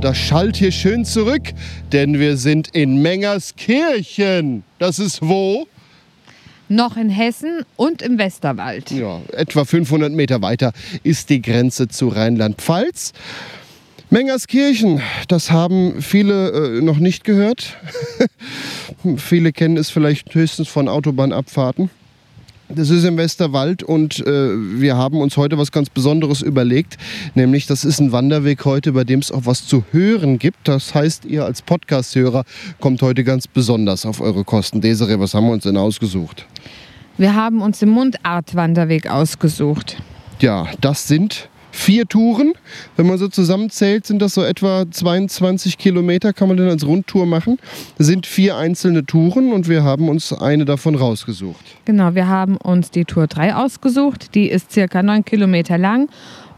Und das schallt hier schön zurück, denn wir sind in Mengerskirchen. Das ist wo? Noch in Hessen und im Westerwald. Ja, etwa 500 Meter weiter ist die Grenze zu Rheinland-Pfalz. Mengerskirchen, das haben viele äh, noch nicht gehört. viele kennen es vielleicht höchstens von Autobahnabfahrten. Das ist im Westerwald und äh, wir haben uns heute was ganz Besonderes überlegt, nämlich das ist ein Wanderweg heute, bei dem es auch was zu hören gibt. Das heißt, ihr als Podcast-Hörer kommt heute ganz besonders auf eure Kosten. Desiree, was haben wir uns denn ausgesucht? Wir haben uns den Mundartwanderweg ausgesucht. Ja, das sind vier Touren. Wenn man so zusammenzählt, sind das so etwa 22 Kilometer, kann man dann als Rundtour machen. Das sind vier einzelne Touren und wir haben uns eine davon rausgesucht. Genau, wir haben uns die Tour 3 ausgesucht. Die ist circa 9 Kilometer lang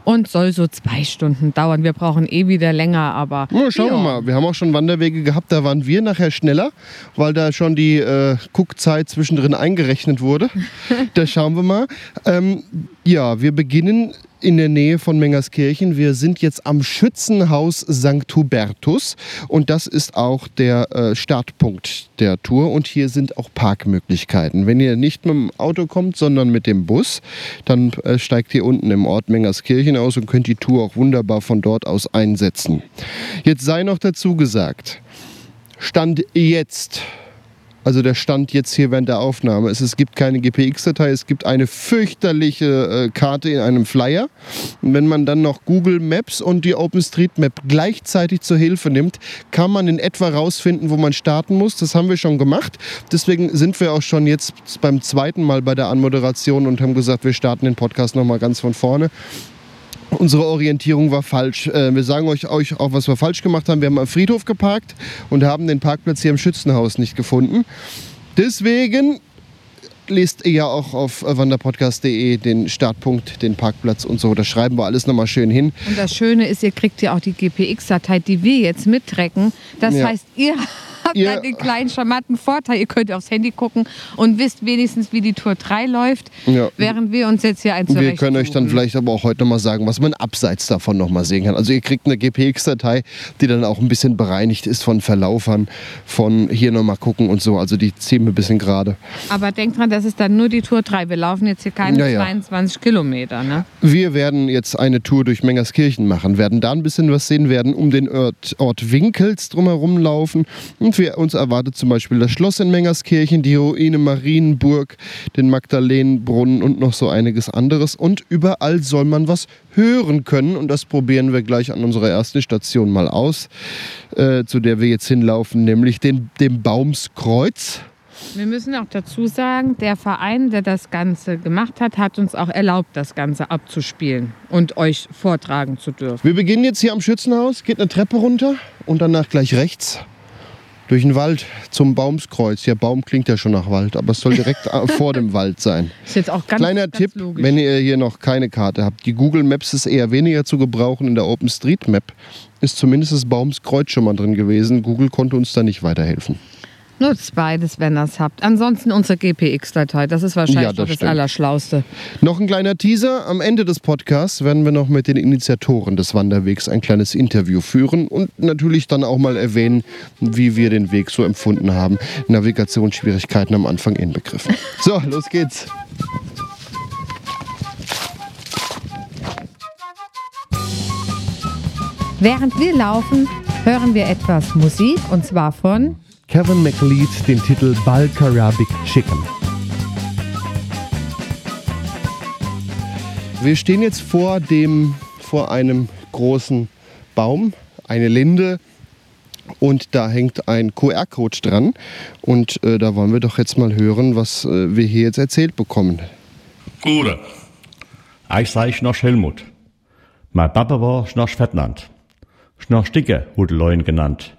und soll so zwei Stunden dauern. Wir brauchen eh wieder länger, aber. Ja, schauen wir Ja. mal. Wir haben auch schon Wanderwege gehabt, da waren wir nachher schneller, weil da schon die äh, Guckzeit zwischendrin eingerechnet wurde. da schauen wir mal. Ähm, ja, wir beginnen in der Nähe von Mengerskirchen. Wir sind jetzt am Schützenhaus St. Hubertus und das ist auch der äh, Startpunkt der Tour und hier sind auch Parkmöglichkeiten. Wenn ihr nicht mit dem Auto kommt, sondern mit dem Bus, dann äh, steigt ihr unten im Ort Mengerskirchen aus und könnt die Tour auch wunderbar von dort aus einsetzen. Jetzt sei noch dazu gesagt, Stand jetzt also der Stand jetzt hier während der Aufnahme ist, es gibt keine GPX-Datei, es gibt eine fürchterliche äh, Karte in einem Flyer. Und wenn man dann noch Google Maps und die OpenStreetMap gleichzeitig zur Hilfe nimmt, kann man in etwa rausfinden, wo man starten muss. Das haben wir schon gemacht. Deswegen sind wir auch schon jetzt beim zweiten Mal bei der Anmoderation und haben gesagt, wir starten den Podcast nochmal ganz von vorne. Unsere Orientierung war falsch. Äh, Wir sagen euch, euch auch, was wir falsch gemacht haben. Wir haben am Friedhof geparkt und haben den Parkplatz hier im Schützenhaus nicht gefunden. Deswegen lest ihr ja auch auf wanderpodcast.de den Startpunkt, den Parkplatz und so. Da schreiben wir alles nochmal schön hin. Und das Schöne ist, ihr kriegt ja auch die GPX-Datei, die wir jetzt mittracken. Das Ja. heißt, ihr habt Ihr- da den kleinen charmanten Vorteil. Ihr könnt aufs Handy gucken und wisst wenigstens, wie die Tour 3 läuft, Ja. während wir uns jetzt hier ein Und wir können euch dann zurechtsuchen. vielleicht aber auch heute nochmal sagen, was man abseits davon nochmal sehen kann. Also ihr kriegt eine GPX-Datei, die dann auch ein bisschen bereinigt ist von Verlaufern, von hier nochmal gucken und so. Also die ziehen wir ein bisschen gerade. Aber denkt dran, das ist dann nur die Tour 3. Wir laufen jetzt hier keine Ja, ja. 22 Kilometer. Ne? Wir werden jetzt eine Tour durch Mengerskirchen machen, werden da ein bisschen was sehen, werden um den Ort, Ort Winkels drumherum laufen und wir, uns erwartet zum Beispiel das Schloss in Mengerskirchen, die Ruine Marienburg, den Magdalenenbrunnen und noch so einiges anderes und überall soll man was hören können und das probieren wir gleich an unserer ersten Station mal aus, äh, zu der wir jetzt hinlaufen, nämlich den, dem Baumskreuz. Wir müssen auch dazu sagen, der Verein, der das Ganze gemacht hat, hat uns auch erlaubt, das Ganze abzuspielen und euch vortragen zu dürfen. Wir beginnen jetzt hier am Schützenhaus, geht eine Treppe runter und danach gleich rechts durch den Wald zum Baumskreuz. Ja, Baum klingt ja schon nach Wald, aber es soll direkt vor dem Wald sein. Ist jetzt auch ganz, Kleiner ganz Tipp, logisch. wenn ihr hier noch keine Karte habt. Die Google Maps ist eher weniger zu gebrauchen. In der OpenStreetMap ist zumindest das Baumskreuz schon mal drin gewesen. Google konnte uns da nicht weiterhelfen. Nutzt beides, wenn ihr es habt. Ansonsten unsere GPX-Datei, das ist wahrscheinlich Ja, das das. Allerschlauste. Noch ein kleiner Teaser. Am Ende des Podcasts werden wir noch mit den Initiatoren des Wanderwegs ein kleines Interview führen und natürlich dann auch mal erwähnen, wie wir den Weg so empfunden haben. Navigationsschwierigkeiten am Anfang inbegriffen. So, los geht's. Während wir laufen, hören wir etwas Musik und zwar von Kevin McLeod den Titel Balkarabic Chicken. Wir stehen jetzt vor, dem, vor einem großen Baum, eine Linde. Und da hängt ein QR-Code dran. Und äh, da wollen wir doch jetzt mal hören, was äh, wir hier jetzt erzählt bekommen. Gute. Ich sei Schnorch Helmut. Mein Papa war Schnorch Ferdinand. Schnorch Dicke wurde Leuen genannt.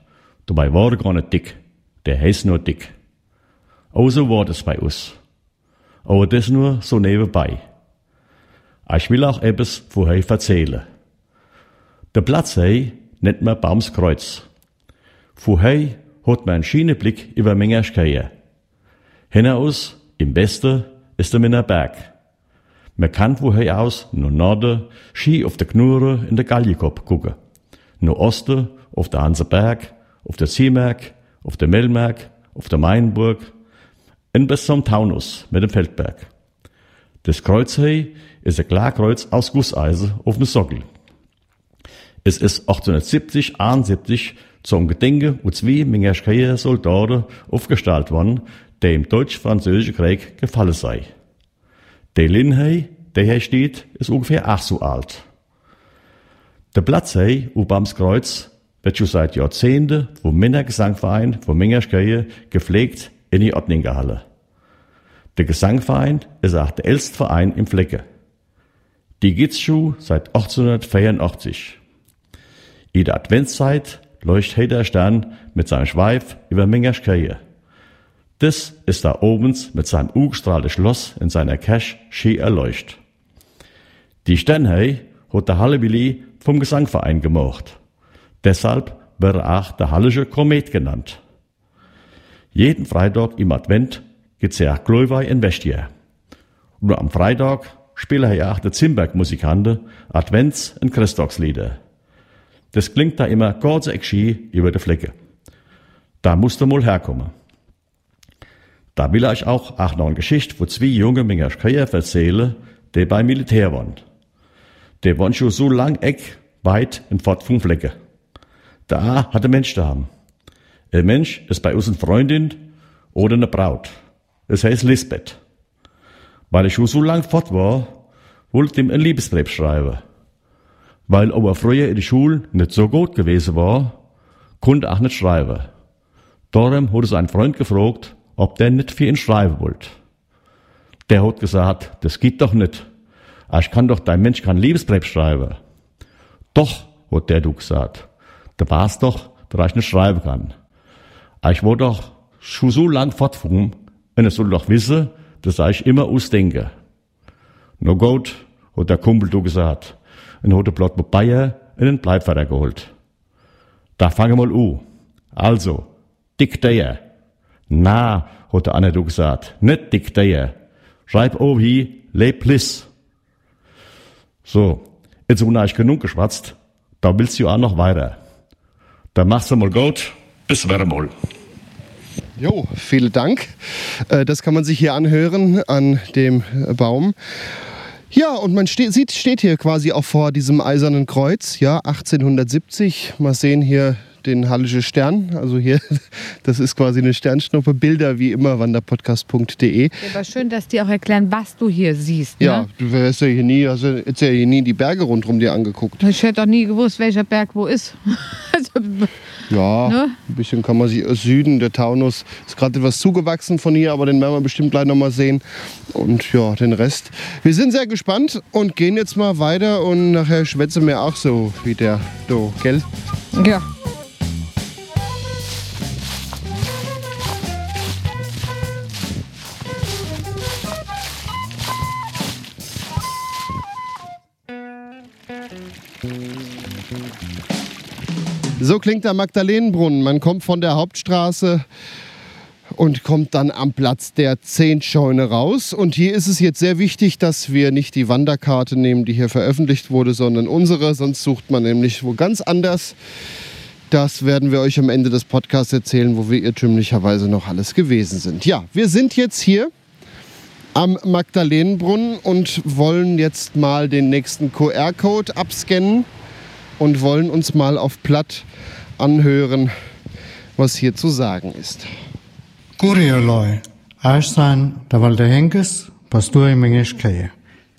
Dabei war er gar nicht dick. Der heißt nur dick. Oh, so war das bei uns. Aber das nur so nebenbei. Ich will auch etwas vorher erzählen. Der Platz hey nennt man Baumskreuz. Vorher hat man einen Schienenblick über Mengerschkeie. Hinaus, im Westen, ist der Minnerberg. Man kann woher aus nur Norden, Ski auf der Knurre in der Galjekop gucken. Nur Osten, auf der Hanseberg, auf der Ziemerk, auf der Mellmerk, auf der Mainburg und bis zum Taunus mit dem Feldberg. Das Kreuzhei ist ein Klarkreuz aus Gusseisen auf dem Sockel. Es ist 1870, 71 zum Gedenke und zwei Mengerschkeier Soldaten aufgestellt worden, der im Deutsch-Französischen Krieg gefallen sei. Der Linhei, der hier steht, ist ungefähr acht so alt. Der Platzhei, Ubams Kreuz, wird schon seit Jahrzehnten vom Männergesangverein von Mengerschkeier gepflegt in die Ottningerhalle. Der Gesangverein ist auch der älteste Verein im Flecke. Die gibt's schon seit 1884. In der Adventszeit leuchtet der Stern mit seinem Schweif über Mengerschkeie. Das ist da obens mit seinem ugestrahlten Schloss in seiner Cache schön erleuchtet. Die Sternhei hat der Hallebili vom Gesangverein gemacht. Deshalb wird er auch der Hallische Komet genannt. Jeden Freitag im Advent gibt's ja Glühwein in Westier. Und am Freitag spielen ja auch die Zimberg-Musikanten Advents- und Christtagslieder. Das klingt da immer ganz schön über die Flecke. Da musst du mal herkommen. Da will ich auch, auch noch eine Geschichte von zwei jungen Mingerschkeier erzählen, die beim Militär waren. Die waren schon so lang eck weit entfernt vom Flecke. Da hat ein Mensch da haben. Ein Mensch ist bei uns eine Freundin oder eine Braut. Es heißt Lisbeth. Weil ich schon so lang fort war, wollte ihm ein Liebesbrief schreiben. Weil aber früher in der Schule nicht so gut gewesen war, konnte auch nicht schreiben. Darum hat sein Freund gefragt, ob der nicht für ihn schreiben wollte. Der hat gesagt, das geht doch nicht. Ich kann doch, dein Mensch kein Liebesbrief schreiben. Doch, hat der du gesagt. Da war's doch, dass ich nicht schreiben kann. Ich war doch schon so lang fortgefahren, und er soll doch wissen, dass ich immer ausdenke. No gut, hat der Kumpel du gesagt. Und hat der Blatt mit Bayer in den Bleibvater geholt. Da fange mal an. Also, dick der. Na, hat der Anne du gesagt, nicht dick der. Schreib oben hier, leb bliss. So, jetzt habe ich genug geschwatzt, da willst du auch noch weiter. Da machst du mal gut, bis wieder mal. Jo, vielen Dank. Äh, Das kann man sich hier anhören an dem Baum. Ja, und man steht, sieht, steht hier quasi auch vor diesem eisernen Kreuz, ja, 1870. Mal sehen hier den Hallische Stern. Also hier, das ist quasi eine Sternschnuppe. Bilder wie immer, wanderpodcast.de. Aber schön, dass die auch erklären, was du hier siehst. Ne? Ja, du wärst ja hier nie, hast ja jetzt ja hier nie die Berge rundherum dir angeguckt. Ich hätte doch nie gewusst, welcher Berg wo ist. also, Ja, Ne? ein bisschen kann man sich aus Süden, der Taunus ist gerade etwas zugewachsen von hier, aber den werden wir bestimmt gleich noch mal sehen. Und ja, den Rest. Wir sind sehr gespannt und gehen jetzt mal weiter und nachher schwätzen wir auch so wie der Do, gell? ja. So klingt der Magdalenenbrunnen. Man kommt von der Hauptstraße und kommt dann am Platz der Zehntscheune raus. Und hier ist es jetzt sehr wichtig, dass wir nicht die Wanderkarte nehmen, die hier veröffentlicht wurde, sondern unsere. Sonst sucht man nämlich wo ganz anders. Das werden wir euch am Ende des Podcasts erzählen, wo wir irrtümlicherweise noch alles gewesen sind. Ja, wir sind jetzt hier am Magdalenenbrunnen und wollen jetzt mal den nächsten QR-Code abscannen und wollen uns mal auf Platt anhören, was hier zu sagen ist. Kurioloi, aš sein der Walter Henkes, pastor i Mengeškeje.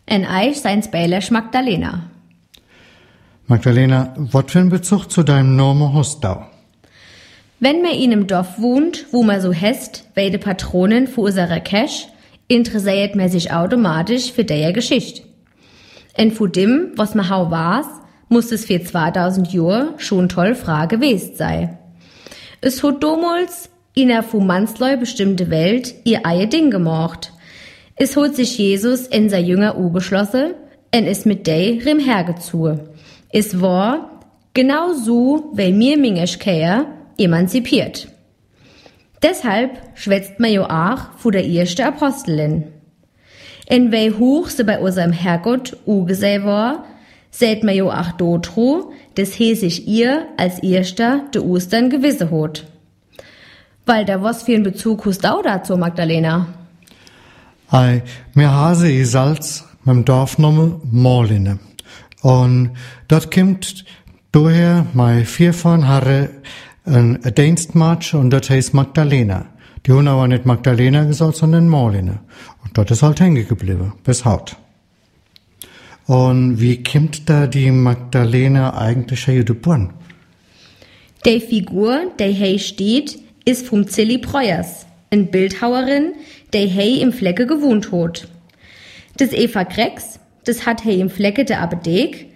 En Eich seins Bäilersch Magdalena. Magdalena, was für ein Bezug zu deinem Namen hast du? Wenn man in einem Dorf wohnt, wo man so hest, weide Patronen für unserer Cash, interessiert man sich automatisch für der Geschichte. En von dem, was ma hau war's, muss es für 2000 Jahre schon toll Frage gewesen sei. Es hat damals in der von Mansleu bestimmte Welt ihr eier Ding gemacht. Es hat sich Jesus in sein Jünger geschlossen en ist mit dei rim hergezogen. Es war genau so, wie mir Mingeschkäer emanzipiert. Deshalb schwätzt man jo auch vor der erste Apostelin. En wei hoch sie bei unserem Herrgott ugeseh war, seht man jo auch dotro, des he sich ihr als erster de Ostern gewisse hot. Weil da was für ein Bezug hast du dazu, Magdalena? Ei, mir hase i Salz mit dem Dorfname Morline. Und dort kommt daher mei vier von Harre ein Dienstmatch und dort heißt Magdalena. Die haben aber nicht Magdalena gesagt, sondern Morline. Und dort ist halt hängen geblieben, bis heute. Und wie kommt da die Magdalena eigentlich her geboren? Die Figur, die hier steht, ist vom Zilli Preuers, ein Bildhauerin, die hier im Flecke gewohnt hat. Das Eva Grex, das hat hier im Flecke der Apothek,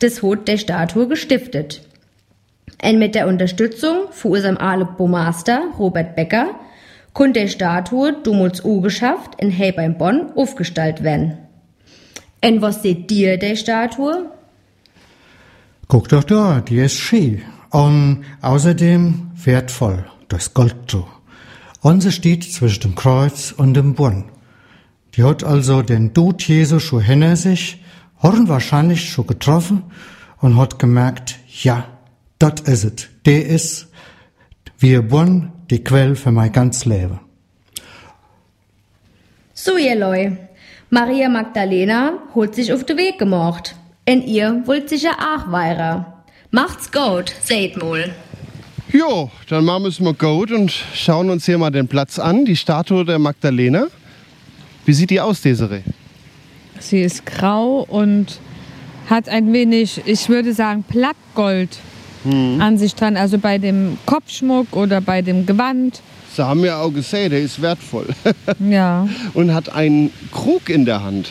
das hat der Statue gestiftet. Und mit der Unterstützung von unserem Master Robert Becker konnte der Statue damals geschafft in hey beim Bonn aufgestellt werden. Und was seht dir der Statue? Guck doch da, die ist schön. Und außerdem wertvoll, das Gold so. Und sie steht zwischen dem Kreuz und dem Bonn. Die hat also den Tod Jesu schon hinter sich, ihn wahrscheinlich schon getroffen und hat gemerkt, ja, dat is es. Der ist, wie Bonn, die Quelle für mein ganz Leben. So, ihr Leu. Maria Magdalena holt sich auf den Weg gemacht. En ihr wollt sicher auch weiter. Macht's gut, seht mal. Jo, dann machen wir mal gut und schauen uns hier mal den Platz an, die Statue der Magdalena. Wie sieht die aus, Desiree? Sie ist grau und hat ein wenig, ich würde sagen, Plattgold an sich dran. Also bei dem Kopfschmuck oder bei dem Gewand. Sie haben ja auch gesehen, der ist wertvoll. Ja, und hat einen Krug in der Hand.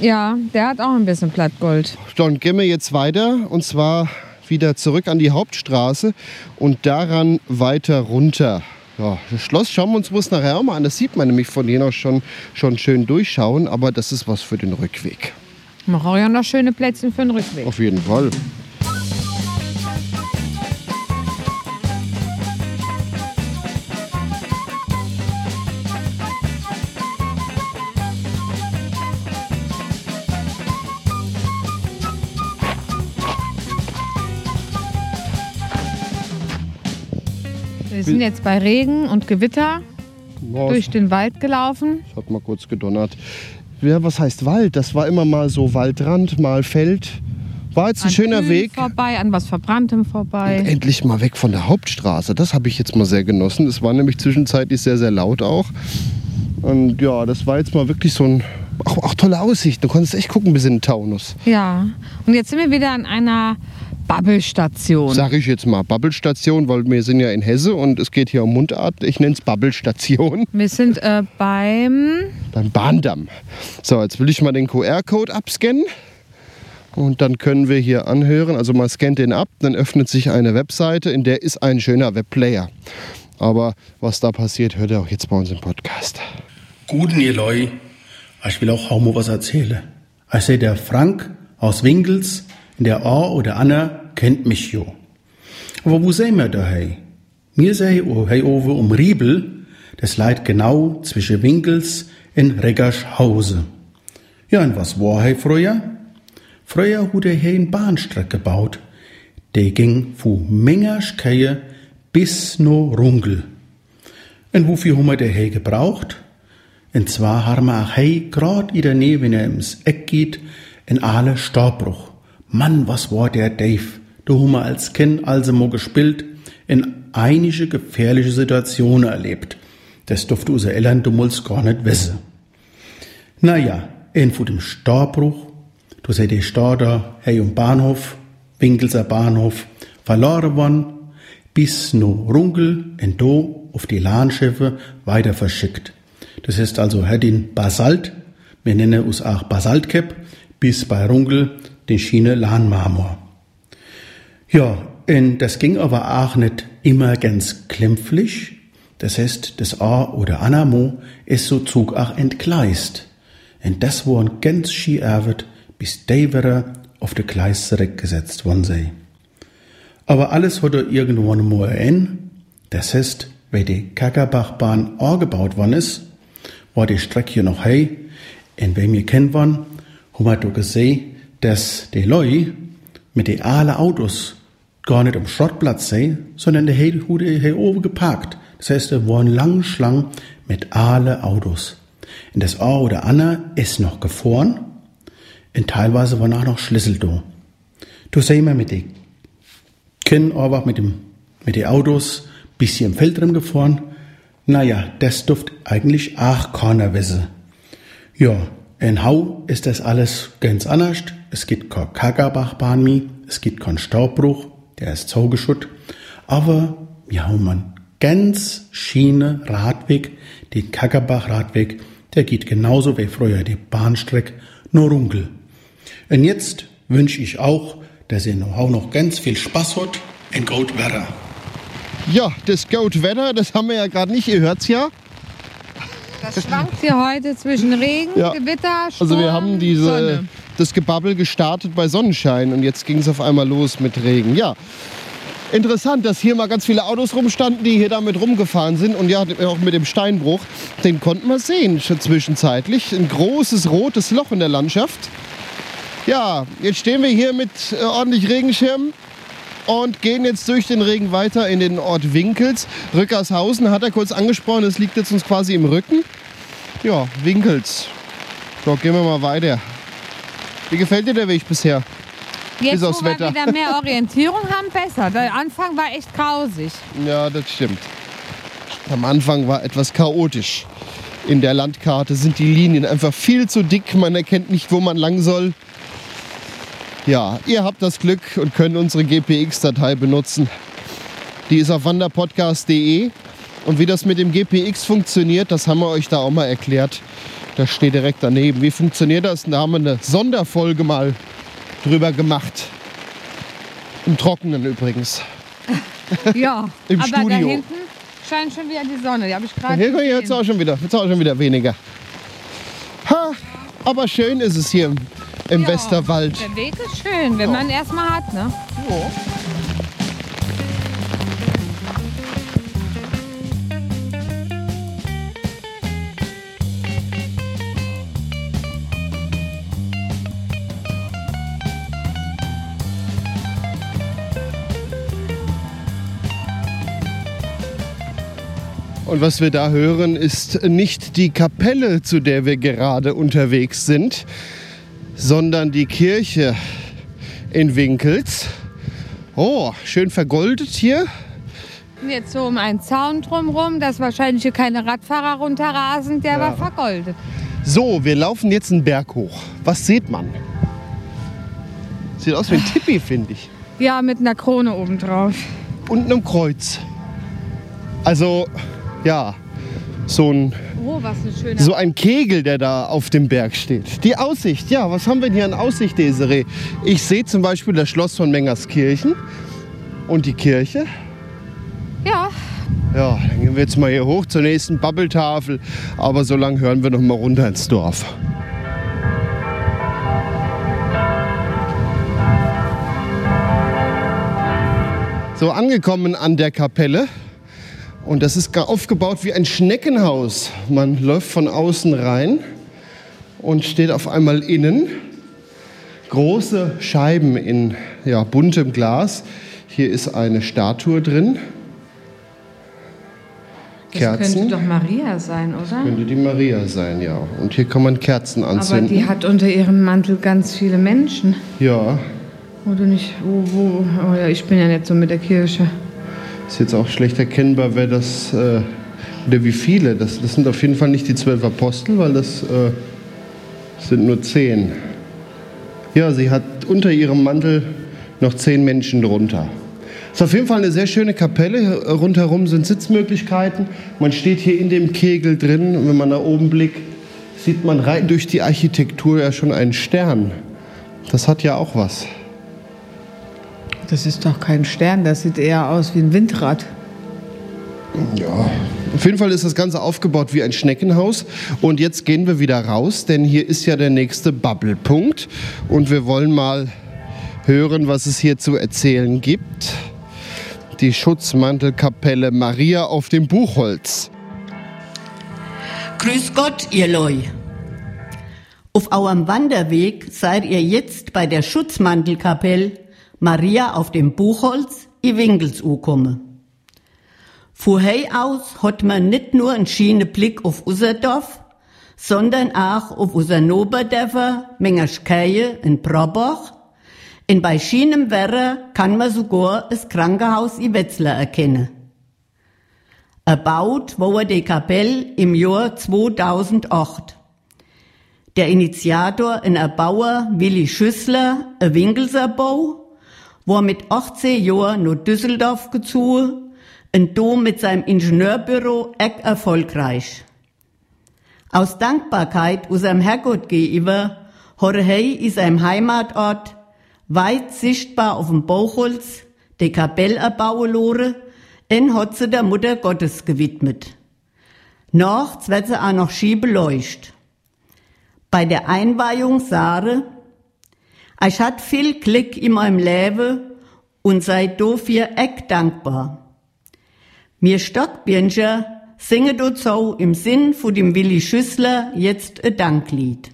ja, der hat auch ein bisschen Plattgold. Dann gehen wir jetzt weiter und zwar wieder zurück an die Hauptstraße und daran weiter runter. Ja, das Schloss schauen wir uns bloß nachher auch mal an. Das sieht man nämlich von hier aus schon, schon schön durchschauen, aber das ist was für den Rückweg. Mach auch ja noch schöne Plätzchen für den Rückweg. Auf jeden Fall. Sind jetzt bei Regen und Gewitter Ja, durch den Wald gelaufen. Es hat mal kurz gedonnert. Ja, was heißt Wald? Das war immer mal so Waldrand, mal Feld. War jetzt ein An schöner Kühen Weg. vorbei, an was Verbranntem vorbei. Endlich mal weg von der Hauptstraße. Das habe ich jetzt mal sehr genossen. Es war nämlich zwischenzeitlich sehr, sehr laut auch. Und ja, das war jetzt mal wirklich so ein. Auch, auch tolle Aussicht. Du konntest echt gucken bis in den Taunus. Ja, und jetzt sind wir wieder an einer Bubble-Station. Sag ich jetzt mal Bubble-Station, weil wir sind ja in Hesse und es geht hier um Mundart. Ich nenne es Bubble-Station Wir sind äh, beim beim Bahndamm. So, jetzt will ich mal den QR-Code abscannen. Und dann können wir hier anhören. Also man scannt den ab, dann öffnet sich eine Webseite, in der ist ein schöner Webplayer. Aber was da passiert, hört ihr auch jetzt bei uns im Podcast. Guten ihr Leu, ich will auch kaum was erzählen. Ich seh der Frank aus Winkels, in der A oder Anna kennt mich jo. Aber wo sehen wir da hey? Mir sei oh hey over um Riebel, das leid genau zwischen Winkels in Reggershause. Ja, und was war hey früher? Früher hat er hier eine Bahnstrecke gebaut. Die ging von Mengerschkeie bis no Rungel. Und wofür haben wir der hey gebraucht? Und zwar haben wir hey grad in der Nähe, wenn er ins Eck geht, in alle Staubbruch. Mann, was war der Dave? Da haben als Kind also mal gespielt, in einige gefährliche Situationen erlebt. Das durfte unser Eltern damals gar nicht wissen. Naja, von dem Staubbruch, du seht die Stau da, hey um Bahnhof, Winkelser Bahnhof, verloren worden, bis no Runkel und do auf die Lahnschiffe weiter verschickt. Das ist also her den Basalt, wir nennen uns auch Basaltkep, bis bei Runkel den Schiene Lahnmarmor. Ja, und das ging aber auch nicht immer ganz klämpflich. Das heißt, das A oder Anamo ist so Zug auch entgleist. Und das waren ganz schi erwet, bis Davere auf de Gleis zurückgesetzt worden sei. Aber alles hat er irgendwann mal ein. Das heißt, weil die Kackerbachbahn angebaut worden ist, war die Strecke noch hey. Und wenn wir kennen waren, haben wir gesehen, dass die Leute mit den alle Autos gar nicht am Schrottplatz sei, sondern die hier oben geparkt. Das heißt, da waren lange Schlangen mit alle Autos. Und das A oder Anna ist noch gefahren und teilweise waren auch noch Schlüssel da. Du sehen wir mit den Kindern einfach mit dem, mit den Autos bis hier im Feld drin gefahren. Naja, das duft eigentlich auch keiner wissen. Ja, in Hau ist das alles ganz anders. Es gibt kein Kagabachbahn mehr, es gibt keinen Staubbruch, der ist zugeschutt. Aber wir haben einen ganz Schiene Radweg, den Kackerbach-Radweg, der geht genauso wie früher die Bahnstrecke, nur Runkel. Und jetzt wünsche ich auch, dass ihr noch, auch noch ganz viel Spaß habt in Goldwetter. Ja, das Goat Wetter, das haben wir ja gerade nicht, ihr hört's ja. Das schwankt hier heute zwischen Regen, Ja. Gewitter, Sturm, Also wir haben diese, Sonne. das Gebabbel gestartet bei Sonnenschein und jetzt ging es auf einmal los mit Regen. Ja, interessant, dass hier mal ganz viele Autos rumstanden, die hier damit rumgefahren sind und ja, auch mit dem Steinbruch. Den konnten wir sehen schon zwischenzeitlich. Ein großes rotes Loch in der Landschaft. Ja, jetzt stehen wir hier mit äh, ordentlich Regenschirm und gehen jetzt durch den Regen weiter in den Ort Winkels. Rückershausen hat er kurz angesprochen, das liegt jetzt uns quasi im Rücken. Ja, Winkels. So, gehen wir mal weiter. Wie gefällt dir der Weg bisher? Jetzt, Bis aufs wo wir Wetter. wieder mehr Orientierung haben, besser. Der Anfang war echt grausig. Ja, das stimmt. Am Anfang war etwas chaotisch. In der Landkarte sind die Linien einfach viel zu dick. Man erkennt nicht, wo man lang soll. Ja, ihr habt das Glück und könnt unsere GPX-Datei benutzen. Die ist auf wanderpodcast.de. Und wie das mit dem GPX funktioniert, das haben wir euch da auch mal erklärt. Das steht direkt daneben. Wie funktioniert das? Da haben wir eine Sonderfolge mal drüber gemacht. Im Trockenen übrigens. Ja, Im aber da Studio. hinten scheint schon wieder die Sonne. Die habe ich gerade Hier jetzt auch schon wieder, jetzt auch schon wieder weniger. Ha, aber schön ist es hier im, Ja, Westerwald. Der Weg ist schön, wenn man erstmal hat. Ne? Und was wir da hören, ist nicht die Kapelle, zu der wir gerade unterwegs sind, sondern die Kirche in Winkels. Oh, schön vergoldet hier. Jetzt so um einen Zaun drumherum, dass wahrscheinlich hier keine Radfahrer runterrasen. Der war vergoldet. So, wir laufen jetzt einen Berg hoch. Was sieht man? Sieht aus wie ein Tippi, finde ich. Ja, mit einer Krone obendrauf. Und einem Kreuz. Also, ja, so ein Oh, was eine schöne. So ein Kegel, der da auf dem Berg steht. Die Aussicht, ja, was haben wir denn hier an Aussicht, Desiree? Ich sehe zum Beispiel das Schloss von Mengerskirchen und die Kirche. Ja, Ja, dann gehen wir jetzt mal hier hoch zur nächsten Babbeltafel. Aber so lange hören wir noch mal runter ins Dorf. So angekommen an der Kapelle. Und das ist gar aufgebaut wie ein Schneckenhaus. Man läuft von außen rein und steht auf einmal innen. Große Scheiben in ja, buntem Glas. Hier ist eine Statue drin. das Kerzen. könnte doch Maria sein, oder? Könnte die Maria sein, ja. Und hier kann man Kerzen Aber anzünden. die hat unter ihrem Mantel ganz viele Menschen. ja, du nicht, wo, wo, oh ja, ich bin ja nicht so mit der Kirche. Ist jetzt auch schlecht erkennbar, wer das äh, oder wie viele. Das, das sind auf jeden Fall nicht die zwölf Apostel, weil das äh, sind nur zehn. Ja, sie hat unter ihrem Mantel noch zehn Menschen drunter. Ist auf jeden Fall eine sehr schöne Kapelle. Rundherum sind Sitzmöglichkeiten. Man steht hier in dem Kegel drin. Und wenn man nach oben blickt, sieht man rein durch die Architektur ja schon einen Stern Das hat ja auch was. Das ist doch kein Stern, das sieht eher aus wie ein Windrad. Ja. Auf jeden Fall ist das Ganze aufgebaut wie ein Schneckenhaus. Und jetzt gehen wir wieder raus, denn hier ist ja der nächste Bubblepunkt. Und wir wollen mal hören, was es hier zu erzählen gibt. Die Schutzmantelkapelle Maria auf dem Buchholz. Grüß Gott, ihr Leu. Auf eurem Wanderweg seid ihr jetzt bei der Schutzmantelkapelle Maria auf dem Buchholz i Winkels komme. Vorher aus hat man nicht nur einen schönen Blick auf unser Dorf, sondern auch auf unser Noberdörfer, Mengerschkeie in Brabach. In bei schönem Wetter kann man sogar das Krankenhaus i Wetzlar erkennen. Erbaut wurde die Kapelle im Jahr 2008. Der Initiator und Erbauer Willi Schüssler, ein Winkelserbau, war mit 18 Jahren nach Düsseldorf gezogen und Dom mit seinem Ingenieurbüro eck erfolgreich. Aus Dankbarkeit unserem Herrgott gegenüber er in seinem Heimatort weit sichtbar auf dem Bauchholz die Kapelle erbauen lore, en hat sie der Mutter Gottes gewidmet. Nachts wird sie auch noch schie beleuchtet. Bei der Einweihung sahre, ich hat viel Glück in meinem Leben und sei dafür eck dankbar. Mir Stockbirnscher singe dazu im Sinn von dem Willi Schüssler jetzt ein Danklied.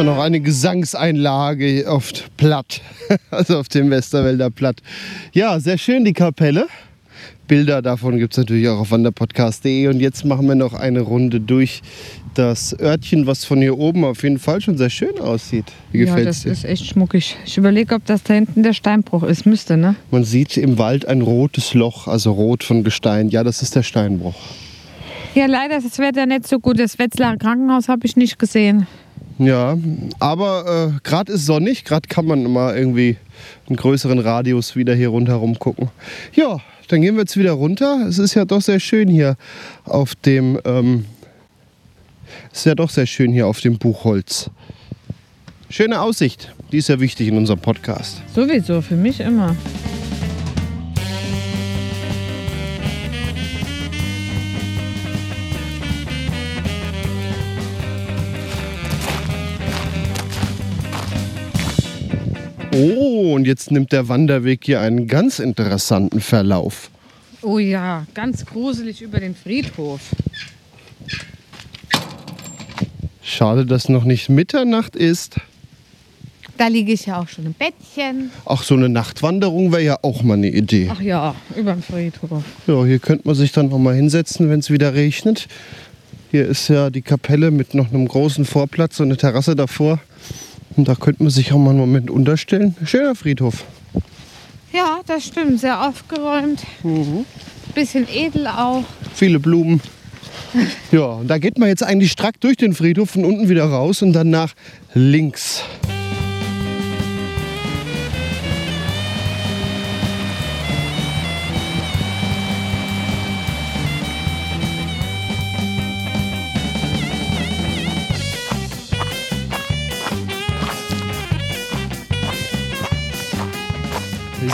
Ja, noch eine Gesangseinlage auf Platt, also auf dem Westerwälder Platt. Ja, sehr schön die Kapelle. Bilder davon gibt es natürlich auch auf wanderpodcast.de. Und jetzt machen wir noch eine Runde durch das Örtchen, was von hier oben auf jeden Fall schon sehr schön aussieht. Wie ja, gefällt das dir? ist echt schmuckig. Ich überlege, ob das da hinten der Steinbruch ist. Müsste, ne? Man sieht im Wald ein rotes Loch, also rot von Gestein. Ja, das ist der Steinbruch. Ja, leider, das Wetter nicht so gut. Das Wetzlarer Krankenhaus habe ich nicht gesehen. Ja, aber äh, gerade ist sonnig, gerade kann man immer irgendwie einen größeren Radius wieder hier rundherum gucken. Ja, dann gehen wir jetzt wieder runter. Es ist ja doch sehr schön hier auf dem, ähm, ist ja doch sehr schön hier auf dem Buchholz. Schöne Aussicht, die ist ja wichtig in unserem Podcast. Sowieso, für mich immer. Oh, und jetzt nimmt der Wanderweg hier einen ganz interessanten Verlauf. Oh ja, ganz gruselig über den Friedhof. Schade, dass noch nicht Mitternacht ist. Da liege ich ja auch schon im Bettchen. Ach, so eine Nachtwanderung wäre ja auch mal eine Idee. Ach ja, über den Friedhof. Ja, hier könnte man sich dann noch mal hinsetzen, wenn es wieder regnet. Hier ist ja die Kapelle mit noch einem großen Vorplatz und eine Terrasse davor. Und da könnte man sich auch mal einen Moment unterstellen. Schöner Friedhof. Ja, das stimmt. Sehr aufgeräumt. Bisschen edel auch. Viele Blumen. Ja, und da geht man jetzt eigentlich strack durch den Friedhof von unten wieder raus und dann nach links.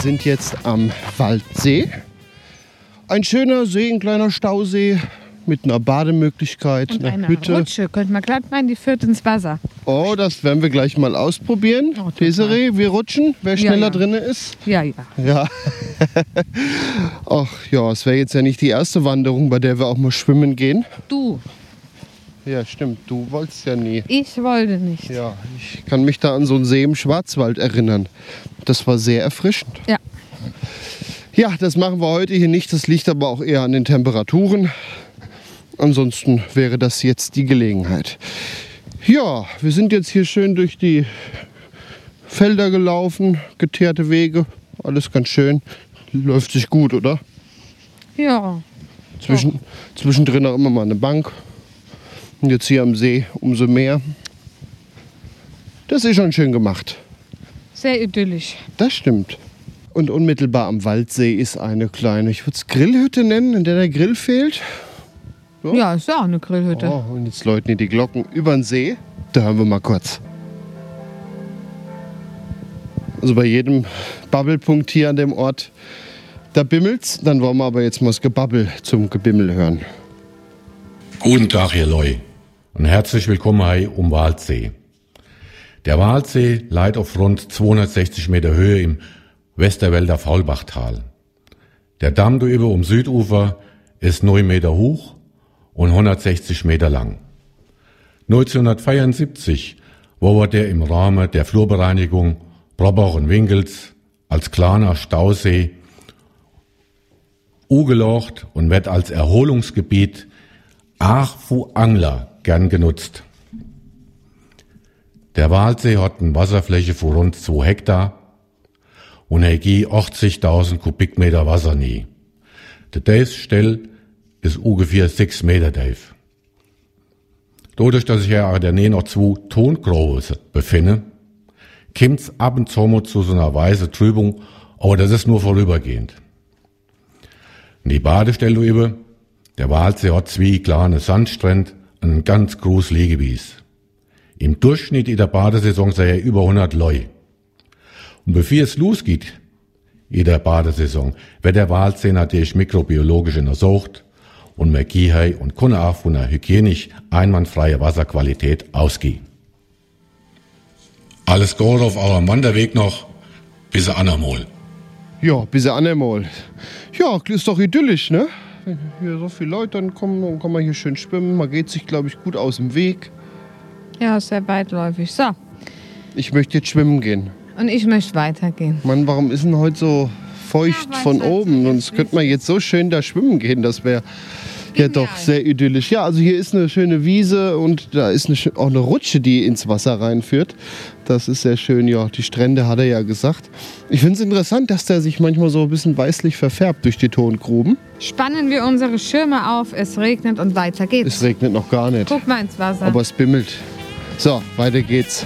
Sind jetzt am Waldsee. Ein schöner See, ein kleiner Stausee. mit einer Bademöglichkeit, Und einer eine Hütte. Rutsche. Könnte man glatt meinen, die führt ins Wasser. Oh, das werden wir gleich mal ausprobieren. Oh. Desiree, wir rutschen, wer schneller ja. drinne ist. Ja, ja. Ja. Ach ja, es wäre jetzt ja nicht die erste Wanderung, bei der wir auch mal schwimmen gehen. Du, Ja, stimmt. Du wolltest ja nie. ich wollte nicht. Ja, ich kann mich da an so einen See im Schwarzwald erinnern. Das war sehr erfrischend. Ja. Ja, das machen wir heute hier nicht. Das liegt aber auch eher an den Temperaturen. Ansonsten wäre das jetzt die Gelegenheit. Ja, wir sind jetzt hier schön durch die Felder gelaufen, geteerte Wege. Alles ganz schön. Läuft sich gut, oder? Ja. Zwischen, Zwischendrin auch immer mal eine Bank. Und jetzt hier am See umso mehr. Das ist schon schön gemacht. Sehr idyllisch. Das stimmt. Und unmittelbar am Waldsee ist eine kleine, ich würde es Grillhütte nennen, in der der Grill fehlt. So? Ja, ist ja auch eine Grillhütte. Oh, und jetzt läuten hier die Glocken über den See. Da hören wir mal kurz. Also bei jedem Babbelpunkt hier an dem Ort, da bimmelt's. Dann wollen wir aber jetzt mal das Gebabbel zum Gebimmel hören. Guten Tag, ihr Leu, und herzlich willkommen hier um Waldsee. Der Waldsee leiht auf rund 260 Meter Höhe im Westerwälder Faulbachtal. Der Damm über um Südufer ist 9 Meter hoch und 160 Meter lang. 1974 wurde der im Rahmen der Flurbereinigung Brobach und Winkels als kleiner Stausee ugelocht und wird als Erholungsgebiet für Angler gern genutzt. Der Waldsee hat eine Wasserfläche von rund 2 Hektar und er geht 80.000 Kubikmeter Wasser nie. Der Tiefstell ist ungefähr 6 Meter tief. Dadurch, dass sich ja in der Nähe noch zwei Tongrose befinde, kommt's ab und zu mal zu so einer weißen Trübung, aber das ist nur vorübergehend. Die Badestelle über, der Waldsee hat zwei kleine Sandstrände und ein ganz großes Liegewies. Im Durchschnitt in der Badesaison sei er über 100 Leu. Und bevor es losgeht, in der Badesaison, wird der Waldsee natürlich mikrobiologisch untersucht und man geht und kann auch von einer hygienisch einwandfreie Wasserqualität ausgehen. Alles gut auf eurem Wanderweg noch, bis andermal. Ja, bis einmal. Ja, ist doch idyllisch, ne? Wenn hier so viele Leute dann kommen, dann kann man hier schön schwimmen. Man geht sich, glaube ich, gut aus dem Weg. Ja, sehr weitläufig. So, Ich möchte jetzt schwimmen gehen. und ich möchte weitergehen. Mann, warum ist denn heute so feucht Ja, von halt oben? Sonst könnte man jetzt so schön da schwimmen gehen. Das wäre ja doch sehr idyllisch. Ja, also hier ist eine schöne Wiese und da ist eine, auch eine Rutsche, die ins Wasser reinführt. Das ist sehr schön. Ja, die Strände hat er ja gesagt. Ich finde es interessant, dass der sich manchmal so ein bisschen weißlich verfärbt durch die Tongruben. Spannen wir unsere Schirme auf, es regnet und weiter geht's. Es regnet noch gar nicht. Guck mal ins Wasser. Aber es bimmelt. So, weiter geht's.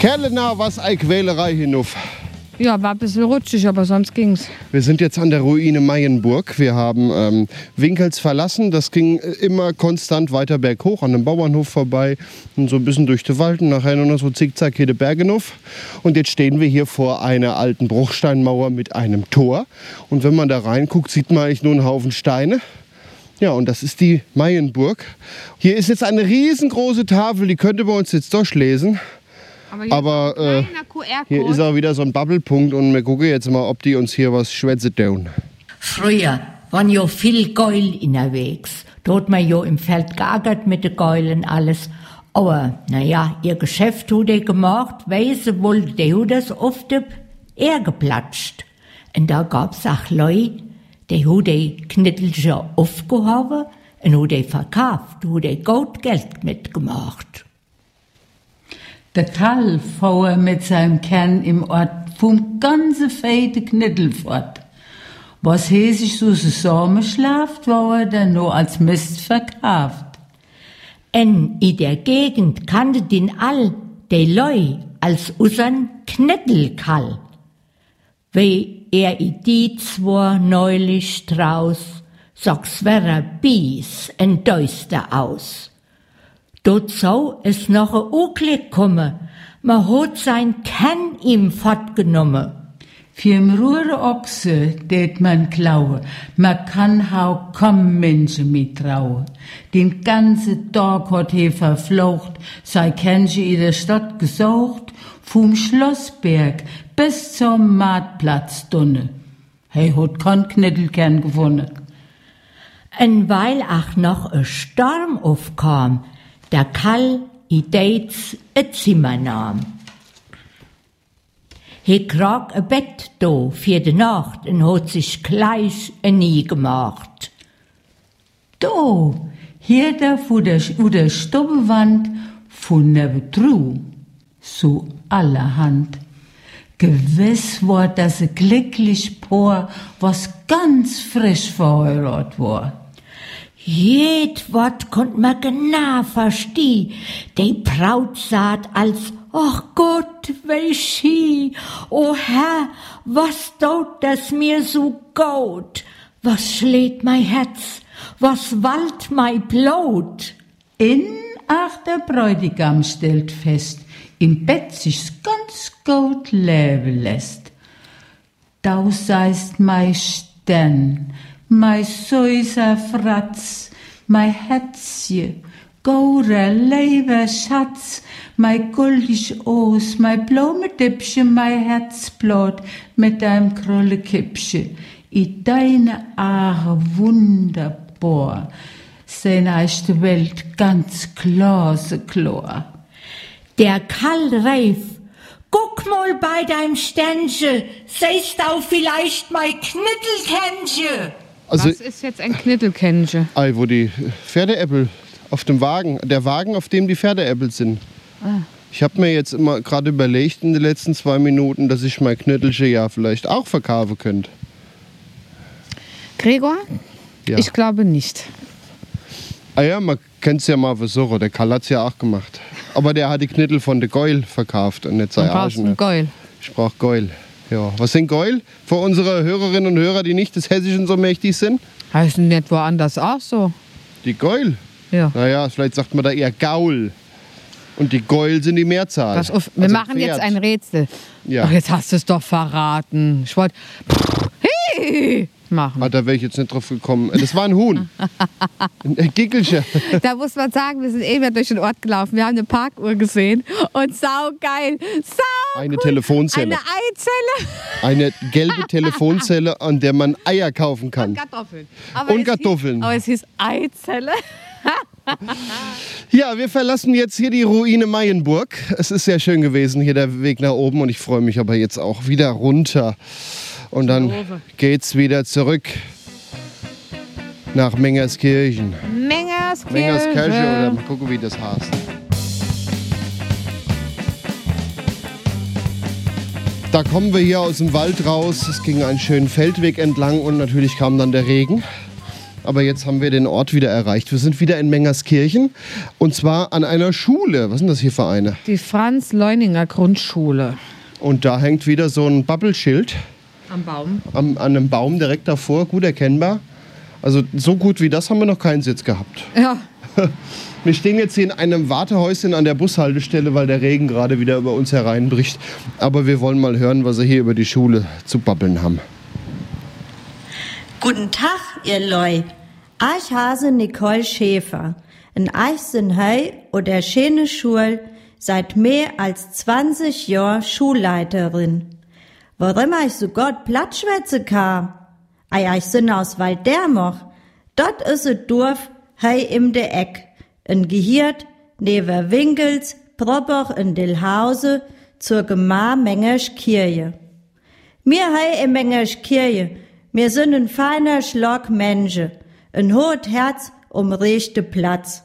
Kerlena, was ei Quälerei hinauf. ja, war ein bisschen rutschig, aber sonst ging's. Wir sind jetzt an der Ruine Mayenburg. Wir haben ähm, Winkels verlassen. Das ging äh, immer konstant weiter berghoch an dem Bauernhof vorbei und so ein bisschen durch den Wald und nachher noch so zickzack hier der Bergenhof. Und jetzt stehen wir hier vor einer alten Bruchsteinmauer mit einem Tor. Und wenn man da reinguckt, sieht man eigentlich nur einen Haufen Steine. Ja, und das ist die Mayenburg. Hier ist jetzt eine riesengroße Tafel, die könnte man uns jetzt durchlesen. Hier Aber äh, hier ist auch wieder so ein Bubblepunkt und wir gucken jetzt mal, ob die uns hier was schwätze tun. Früher waren jo viel Geul unterwegs. Da hat man jo im Feld geagert mit den Geulen alles. Aber, naja, ihr Geschäft hat er gemacht, weise wohl, der hat das oft er geplatscht. Und da gab's auch Leu, der hat die Knittelchen aufgehoben und hat die verkauft, hat er gut Geld mitgemacht. Der Karl fuhr mit seinem Kern im Ort vom ganze feite Knittel fort. Was he sich so zusammenschlaft, war er dann nur als Mist verkauft. En in der Gegend kannte den all de Leu als unsern Knettelkall. Wie er i die zwei neulich draus sag's werra bies en Deuster aus. Dazu ist noch ein Unklick komme, man hat sein Kenn ihm fortgenommen. Fürm Ruhre Ochse det man klaue, man kann hau kaum Menschen mittrauen. Den ganzen Tag hat he verflucht, sei Kenche in der Stadt gesucht, vom Schlossberg bis zum Marktplatz dunne. He hat kein Knittelkern gewonnen. En weil ach noch ein Sturm aufkam, der Kall i Dates ein Zimmer nahm. He krag ein Bett do für die Nacht und hat sich gleich nie gemacht. Do, hier da vor der, vor der Stubbenwand von der Betru, so allerhand. Gewiss war das ein glücklich Paar, was ganz frisch verheiratet war. Jed Wort konnt man genau verstehen. Die Braut sagt als, ach Gott, welch Ski, o Herr, was tut das mir so gut? Was schlägt mein Herz? Was wallt mein Blut? In ach der Bräutigam stellt fest, im Bett sich's ganz gut leben lässt. Thou seist mei Stern, mei süßer Fratz, mei Herzje, gaurer, lieber Schatz, mei goldig Os, mei Blomedippche, mei Herzblut mit deinem Krollekippche, i deine Aare wunderbar, sein ist die Welt ganz glaseklar. Der Karl rief, guck mal bei deinem Ständche, siehst du vielleicht mein Knittelkännche? Also, Was ist jetzt ein Knittelkännche? ei, wo die Pferdeäppel auf dem Wagen, der Wagen, auf dem die Pferdeäppel sind. Ah. Ich habe mir jetzt immer gerade überlegt in den letzten zwei Minuten, dass ich mein Knüttelche ja vielleicht auch verkaufen könnte. Gregor? Ja. Ich glaube nicht. Ah ja, man kennt es ja mal versuchen. Der Karl hat es ja auch gemacht. Aber der hat die Knittel von der Geul verkauft und nicht einen Geul. Ich brauch Geul. Ja. Was sind Geul? Für unsere Hörerinnen und Hörer, die nicht des Hessischen so mächtig sind? Heißen nicht woanders auch so? Die Geul. Ja. Naja, vielleicht sagt man da eher Gaul. Und die Geul sind die Mehrzahl. Pass auf, wir Also machen Pferd. jetzt ein Rätsel. Ja. Ach, jetzt hast du es doch verraten. Ich wollte machen. Ah, da wäre ich jetzt nicht drauf gekommen. Das war ein Huhn. ein Gickelchen. Da muss man sagen, wir sind eben durch den Ort gelaufen. Wir haben eine Parkuhr gesehen und saugeil. Sau Eine cool. Telefonzelle. Eine Eizelle. Eine gelbe Telefonzelle, an der man Eier kaufen kann. Kartoffeln. Und es Kartoffeln. Hieß, aber es hieß Eizelle. Ja, wir verlassen jetzt hier die Ruine Mayenburg. Es ist sehr schön gewesen, hier der Weg nach oben. Und ich freue mich aber jetzt auch wieder runter. Und dann geht's wieder zurück nach Mengerskirchen. Mengerskirche. Mengerskirche oder mal gucken, wie das heißt. Da kommen wir hier aus dem Wald raus. Es ging einen schönen Feldweg entlang und natürlich kam dann der Regen. Aber jetzt haben wir den Ort wieder erreicht. Wir sind wieder in Mengerskirchen und zwar an einer Schule. Was sind das hier für eine? Die Franz-Leuninger Grundschule. Und da hängt wieder so ein Babbelschild Am Baum. am, an einem Baum direkt davor, gut erkennbar. Also so gut wie das haben wir noch keinen Sitz gehabt. Ja. Wir stehen jetzt hier in einem Wartehäuschen an der Bushaltestelle, weil der Regen gerade wieder über uns hereinbricht. Aber wir wollen mal hören, was sie hier über die Schule zu babbeln haben. Guten Tag, ihr Leu. Ich heiße Nicole Schäfer. In ich sind hei oder schöne Schul seit mehr als 20 Jahren Schulleiterin. Warum ich so Gott Plattschwätze kam? Ei, ich sind aus Waldermoch. Dort is a Dorf hei im de Eck. In Gehirt, never Winkels, Probach in Dillhause zur Gemar Mengersch Kirche. Mir hei im Mengersch Kirche, mir sind ein feiner Schlag Menschen, ein hohes Herz um rechte Platz.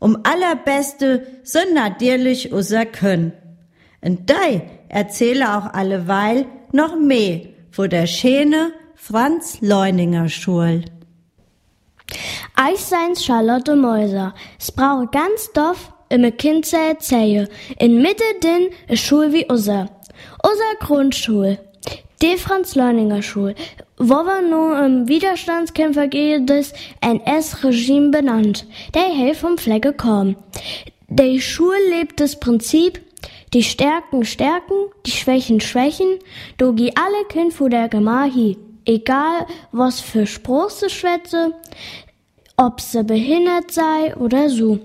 Um allerbeste sind natürlich unser Können. Und dei erzähle auch alleweil noch mehr von der schöne Franz Leuninger Schule. Ich seins Charlotte Mäuser. Es brauche ganz doff, im Kind zu erzählen. In Mitte din eine Schule wie unser. Unser Grundschule. Die Franz-Leuninger-Schule, wo wir nun im Widerstandskämpfer des NS-Regime benannt, der hier vom Fleck gekommen. Die Schule lebt das Prinzip, die Stärken stärken, die Schwächen schwächen, du geh alle Kind vor der Gemahi, egal was für Spruch sie schwätze, ob sie behindert sei oder so.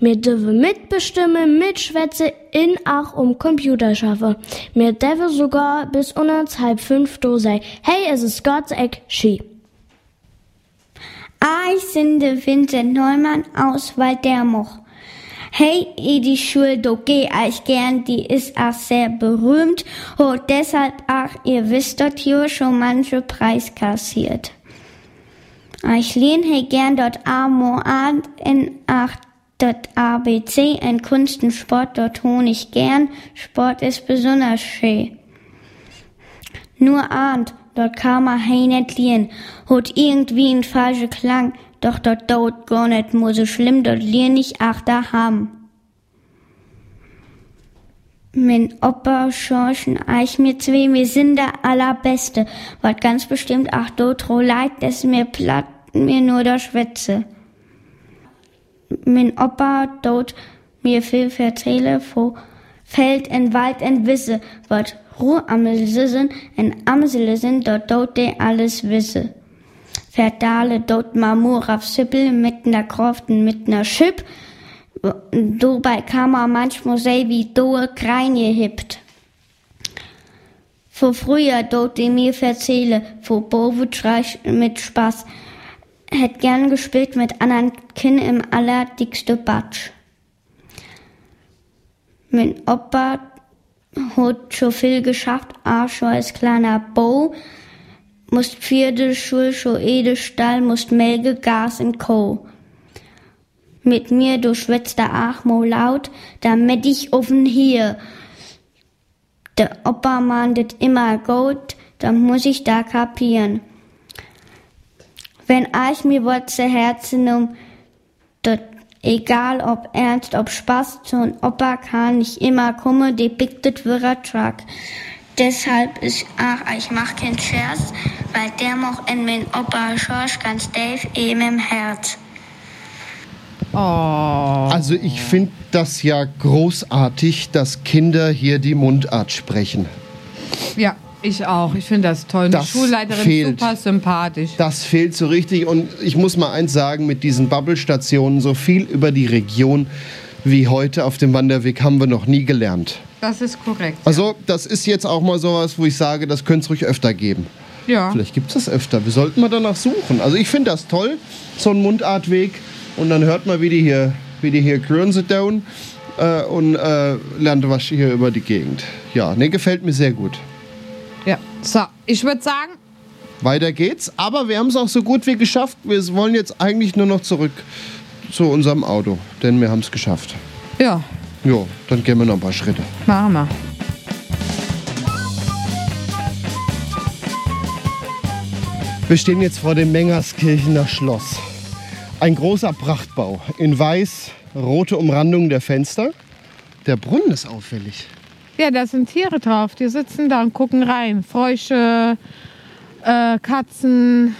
Mir dürfen mitbestimmen, mitschwätze in ach um Computer schaffe. Mir dürfen sogar bis uns halb fünf do sei. Hey, es ist Gottes Eck Ski. Ich sind Vincent Neumann aus Waldermoch. Hey, die Schule, do geh ich gern, die ist auch sehr berühmt und deshalb ach, ihr wisst dort hier schon manche Preis kassiert. Ich lehn hey gern dort Amo an in ach dort ABC in Kunst und Sport dort hon ich gern, Sport ist besonders schön. Nur ahnt, dort kann man hey net liehen, hot irgendwie ein falscher Klang, doch dort dort gar nicht nur so schlimm, dort lehn ich ach da haben. Mein Opa schorchen eich mir zwei, wir sind der allerbeste, wat ganz bestimmt ach dort ro leid, dass mir platt mir nur der Schwätze. Mein Opa dort mir viel verzähle, wo Feld en Wald en Wisse, wat Ruhamsel sind, en Amsele sind, dort dort de alles wisse. Verdale dort Marmor auf Sippel mit ner Kroften mit ner Schipp, dabei kam er manchmal seh wie doe Kreine hippt. Vor früher dort die mir verzähle, vor Bovutschreich mit Spaß, hätt gern gespielt mit anderen Kinn im allerdickste Batsch. Mein Opa hat schon viel geschafft, auch schon als kleiner Bo, musst vierde Schul, schon ede Stall, musst Melke, Gas und Co. Mit mir du schwätzt der Achmo laut, damit ich offen hier. Der Opa mandet immer gut, dann muss ich da kapieren. Wenn ich mir zu Herzen nimm, dort egal ob ernst, ob Spaß, zum Opa kann ich immer kommen, die bicktet wirrer Truck. Deshalb ist, ach, ich mach keinen Scherz, weil der moch in mein Opa Schorsch ganz Dave eben im Herz. Oh. Also ich finde das ja großartig, dass Kinder hier die Mundart sprechen. Ja, ich auch. Ich finde das toll. Das die Schulleiterin fehlt. super sympathisch. Das fehlt so richtig und ich muss mal eins sagen, mit diesen Bubble-Stationen, so viel über die Region wie heute auf dem Wanderweg haben wir noch nie gelernt. Das ist korrekt. Also das ist jetzt auch mal sowas, wo ich sage, das könnte es ruhig öfter geben. Ja. Vielleicht gibt es das öfter. Wir sollten mal danach suchen. Also ich finde das toll, so ein Mundartweg. Und dann hört man, wie die hier, wie die hier grün sind down äh, und äh, lernt was hier über die Gegend. Ja, ne, gefällt mir sehr gut. Ja. So, ich würde sagen, Weiter geht's. Aber wir haben es auch so gut wie geschafft. Wir wollen jetzt eigentlich nur noch zurück zu unserem Auto, denn wir haben es geschafft. ja, Jo, dann gehen wir noch ein paar Schritte. machen wir. Wir stehen jetzt vor dem Mengerskirchener Schloss. Ein großer Prachtbau in weiß, rote Umrandung der Fenster. Der Brunnen ist auffällig. Ja, da sind Tiere drauf. Die sitzen da und gucken rein. Frösche, äh, Katzen,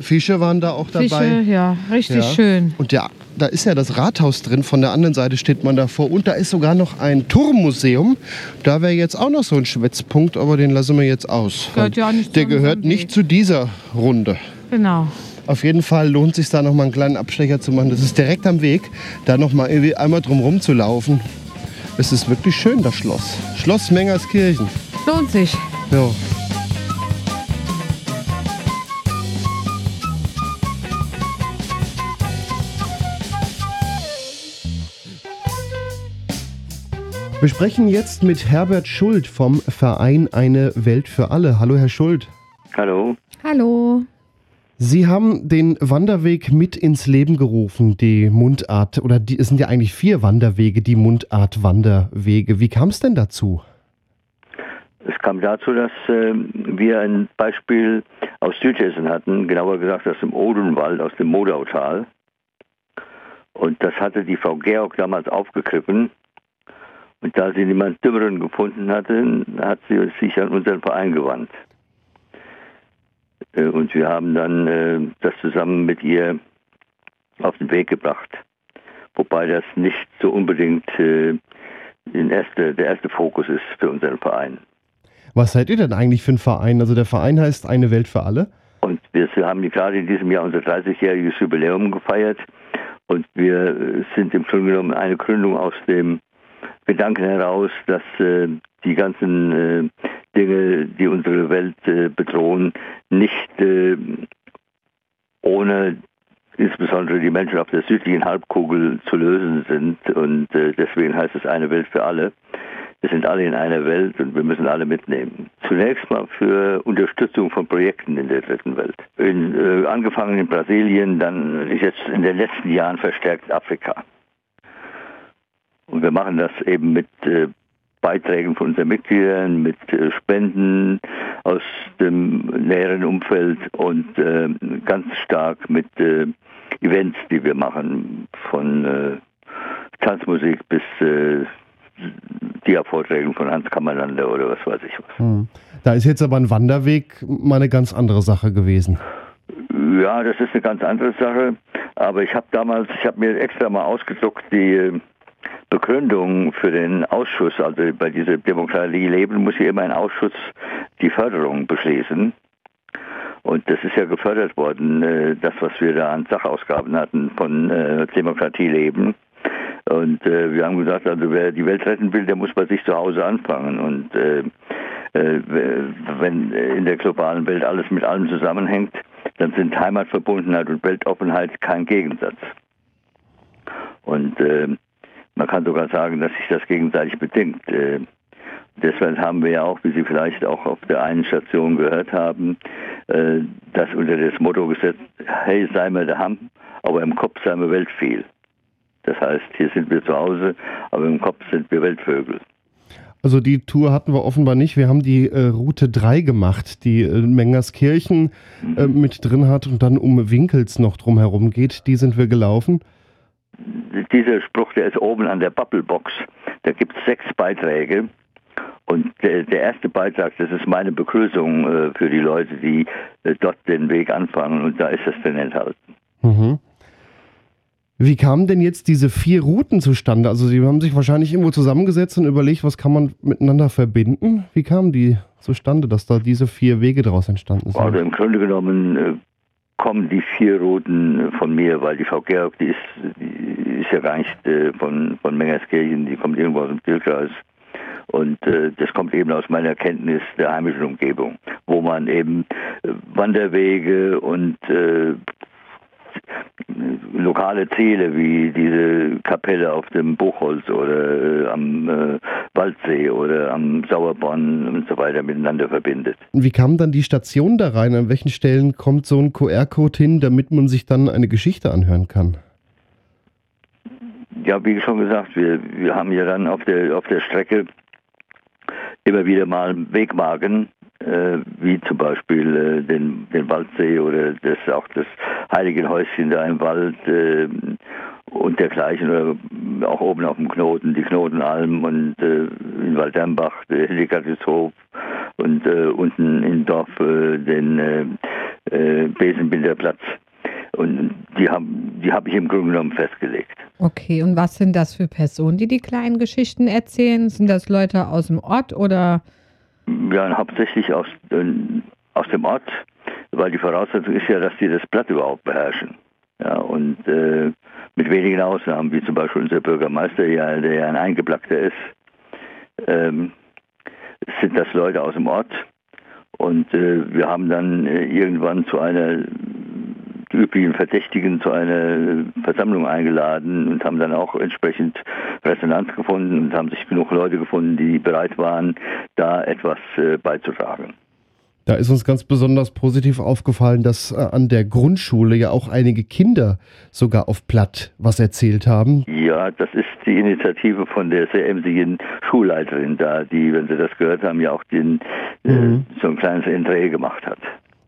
Fische waren da auch dabei. Fische. Ja, richtig schön. Und ja, da ist ja das Rathaus drin. Von der anderen Seite steht man davor. Und da ist sogar noch ein Turmmuseum. Da wäre jetzt auch noch so ein Schwätzpunkt, aber den lassen wir jetzt aus. Gehört ja nicht der gehört nicht zu dieser Runde. Genau. Auf jeden Fall lohnt sich da noch mal einen kleinen Abstecher zu machen. Das ist direkt am Weg, da noch mal irgendwie einmal drum rum zu laufen. Es ist wirklich schön, das Schloss. Schloss Mengerskirchen. Lohnt sich. Ja. Wir sprechen jetzt mit Herbert Schuld vom Verein Eine Welt für alle. Hallo, Herr Schuld. Hallo. Hallo. Sie haben den Wanderweg mit ins Leben gerufen, die Mundart, oder die, es sind ja eigentlich vier Wanderwege, die Mundart-Wanderwege. Wie kam es denn dazu? Es kam dazu, dass äh, wir ein Beispiel aus Südhessen hatten, genauer gesagt aus dem Odenwald, aus dem Modautal. Und das hatte die Frau Georg damals aufgegriffen. Und da sie niemand Dümmeren gefunden hatte, hat sie sich an unseren Verein gewandt. Äh, und wir haben dann äh, das zusammen mit ihr auf den Weg gebracht. Wobei das nicht so unbedingt äh, erste, der erste Fokus ist für unseren Verein. Was seid ihr denn eigentlich für ein Verein? Also der Verein heißt Eine Welt für alle? Und wir haben gerade in diesem Jahr unser 30-jähriges Jubiläum gefeiert. Und wir sind im Grunde genommen eine Gründung aus dem Gedanken heraus, dass äh, die ganzen äh, Dinge, die unsere Welt äh, bedrohen, nicht äh, ohne insbesondere die Menschen auf der südlichen Halbkugel zu lösen sind. Und äh, deswegen heißt es eine Welt für alle. Wir sind alle in einer Welt und wir müssen alle mitnehmen. Zunächst mal für Unterstützung von Projekten in der dritten Welt. In, äh, angefangen in Brasilien, dann jetzt in den letzten Jahren verstärkt Afrika. Und wir machen das eben mit äh, Beiträgen von unseren Mitgliedern, mit äh, Spenden aus dem näheren Umfeld und äh, ganz stark mit äh, Events, die wir machen, von äh, Tanzmusik bis äh, Dia-Vorträgen von Hans Kammerlander oder was weiß ich was. Hm. Da ist jetzt aber ein Wanderweg mal eine ganz andere Sache gewesen. Ja, das ist eine ganz andere Sache. Aber ich habe damals, ich habe mir extra mal ausgedruckt die Begründung für den Ausschuss. Also bei dieser Demokratie leben muss ja immer ein Ausschuss die Förderung beschließen. Und das ist ja gefördert worden, äh, das, was wir da an Sachausgaben hatten von äh, Demokratie leben. Und äh, wir haben gesagt, also wer die Welt retten will, der muss bei sich zu Hause anfangen. Und wenn in der globalen Welt alles mit allem zusammenhängt, dann sind Heimatverbundenheit und Weltoffenheit kein Gegensatz. Und man kann sogar sagen, dass sich das gegenseitig bedingt. Äh, deshalb haben wir ja auch, wie Sie vielleicht auch auf der einen Station gehört haben, äh, das unter das Motto gesetzt, hey, sei mir der Ham, aber im Kopf sei mir Welt viel. Das heißt, hier sind wir zu Hause, aber im Kopf sind wir Weltvögel. Also die Tour hatten wir offenbar nicht. Wir haben die äh, Route 3 gemacht, die äh, Mengerskirchen äh, mhm. mit drin hat und dann um Winkels noch drumherum geht. Die sind wir gelaufen. Dieser Spruch, der ist oben an der Bubblebox. Da gibt es sechs Beiträge. Und der, der, erste Beitrag, das ist meine Begrüßung äh, für die Leute, die äh, dort den Weg anfangen. Und da ist das dann enthalten. Mhm. Wie kamen denn jetzt diese vier Routen zustande? Also Sie haben sich wahrscheinlich irgendwo zusammengesetzt und überlegt, was kann man miteinander verbinden? Wie kamen die zustande, dass da diese vier Wege daraus entstanden sind? Also im Grunde genommen äh, kommen die vier Routen von mir, weil die Frau Georg, die ist, die ist ja gar nicht äh, von, von Mengerskirchen, die kommt irgendwo aus dem Tierkreis. Und äh, das kommt eben aus meiner Kenntnis der heimischen Umgebung, wo man eben äh, Wanderwege und äh, lokale Ziele wie diese Kapelle auf dem Buchholz oder äh, am äh, Waldsee oder am Sauerborn und so weiter miteinander verbindet. Wie kam dann die Station da rein? An welchen Stellen kommt so ein QR-Code hin, damit man sich dann eine Geschichte anhören kann? Ja, wie schon gesagt, wir, wir haben ja dann auf der, auf der Strecke immer wieder mal Wegmarken, wie zum Beispiel äh, den, den Waldsee oder das, auch das Heiligenhäuschen da im Wald äh, und dergleichen oder auch oben auf dem Knoten, die Knotenalm und äh, in Waldernbach der Helikatiushof und äh, unten im Dorf äh, den äh, äh, Besenbilderplatz. Und die habe die hab ich im Grunde genommen festgelegt. Okay, und was sind das für Personen, die die kleinen Geschichten erzählen? Sind das Leute aus dem Ort oder? Ja, hauptsächlich aus, äh, aus dem Ort weil die Voraussetzung ist ja, dass die das Blatt überhaupt beherrschen. Ja, und äh, mit wenigen Ausnahmen, wie zum Beispiel unser Bürgermeister, ja, der ja ein Eingeblackter ist, ähm, sind das Leute aus dem Ort. Und äh, wir haben dann äh, irgendwann zu einer üblichen Verdächtigen zu einer Versammlung eingeladen und haben dann auch entsprechend Resonanz gefunden und haben sich genug Leute gefunden, die bereit waren, da etwas äh, beizutragen. Da ist uns ganz besonders positiv aufgefallen, dass äh, an der Grundschule ja auch einige Kinder sogar auf Platt was erzählt haben. Ja, das ist die Initiative von der sehr emsigen Schulleiterin da, die, wenn Sie das gehört haben, ja auch den, äh, mhm. äh, so ein kleines Entree gemacht hat.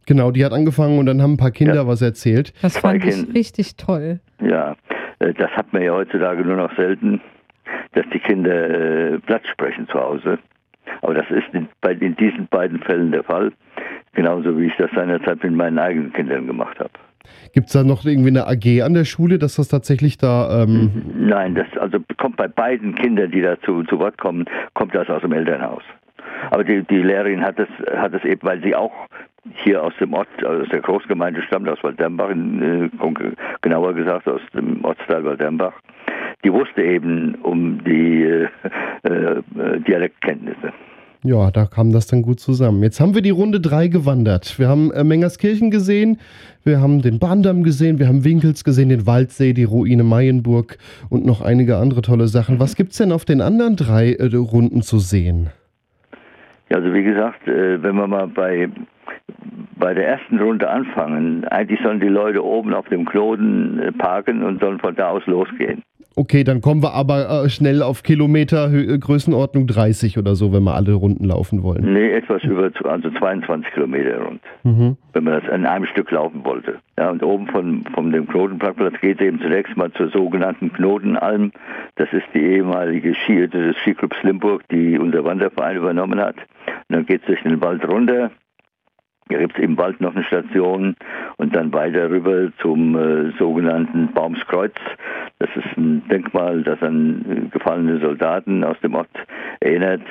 Genau, die hat angefangen und dann haben ein paar Kinder ja. was erzählt. Das fand ich richtig toll. Ja, äh, das hat man ja heutzutage nur noch selten, dass die Kinder äh, Platz sprechen zu Hause. Aber das ist in, bei, in diesen beiden Fällen der Fall. Genauso wie ich das seinerzeit mit meinen eigenen Kindern gemacht habe. Gibt es da noch irgendwie eine AG an der Schule, dass das tatsächlich da. Ähm Nein, das also kommt bei beiden Kindern, die da zu, zu Wort kommen, kommt das aus dem Elternhaus. Aber die, die Lehrerin hat es hat es eben, weil sie auch hier aus dem Ort, aus der Großgemeinde stammt, aus Waldembach, in, äh, genauer gesagt aus dem Ortsteil Waldembach, die wusste eben um die äh, äh, Dialektkenntnisse. Ja, da kam das dann gut zusammen. Jetzt haben wir die Runde 3 gewandert. Wir haben äh, Mengerskirchen gesehen, wir haben den Bahndamm gesehen, wir haben Winkels gesehen, den Waldsee, die Ruine Mayenburg und noch einige andere tolle Sachen. Was gibt es denn auf den anderen drei äh, Runden zu sehen? Ja, also wie gesagt, äh, wenn wir mal bei, bei der ersten Runde anfangen, eigentlich sollen die Leute oben auf dem Knoten äh, parken und sollen von da aus losgehen. Okay, dann kommen wir aber äh, schnell auf Kilometer Hö- Größenordnung 30 oder so, wenn wir alle Runden laufen wollen. Nee, etwas über also 22 Kilometer rund, Mhm. wenn man das in einem Stück laufen wollte. Ja, und oben von, von dem Knotenparkplatz geht es eben zunächst mal zur sogenannten Knotenalm. Das ist die ehemalige Ski, des Skiclubs Limburg, die unser Wanderverein übernommen hat. Und dann geht es durch den Wald runter. Gibt es im Wald noch eine Station und dann weiter rüber zum äh, sogenannten Baumskreuz. Das ist ein Denkmal, das an äh, gefallene Soldaten aus dem Ort erinnert.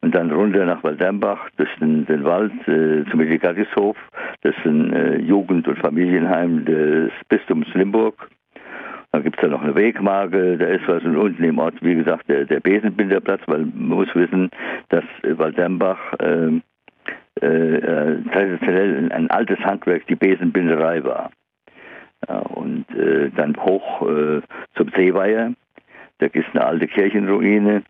Und dann runter nach Waldembach durch den, den Wald äh, zum Medicatishof. Das ist ein äh, Jugend- und Familienheim des Bistums Limburg. Dann gibt es da noch eine Wegmarke, da ist was und unten im Ort, wie gesagt, der, der Besenbinderplatz, weil man muss wissen, dass Waldembach äh, äh, traditionell ein, altes Handwerk, die Besenbinderei war. Und äh, dann hoch äh, zum Seeweiher, da es eine alte Kirchenruine.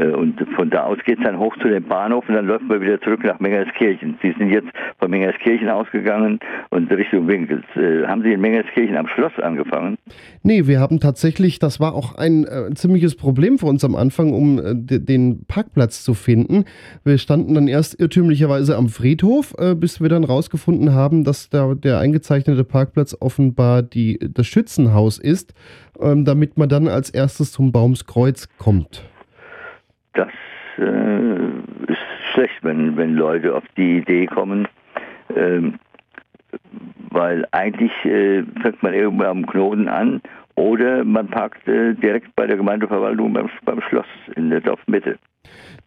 Äh, Und von da aus geht es dann hoch zu dem Bahnhof und dann läuft man wieder zurück nach Mengerskirchen. Sie sind jetzt von Mengerskirchen ausgegangen und Richtung Winkels. Äh, haben Sie in Mengerskirchen am Schloss angefangen? Nee, wir haben tatsächlich, das war auch ein äh, ziemliches Problem für uns am Anfang, um äh, de- den Parkplatz zu finden. Wir standen dann erst irrtümlicherweise am Friedhof, äh, bis wir dann rausgefunden haben, dass da der eingezeichnete Parkplatz offenbar die, das Schützenhaus ist, ähm, damit man dann als erstes zum Baumskreuz kommt. Das äh, ist schlecht, wenn, wenn Leute auf die Idee kommen, ähm, weil eigentlich äh, fängt man irgendwo am Knoten an oder man parkt äh, direkt bei der Gemeindeverwaltung beim, beim Schloss in der Dorfmitte.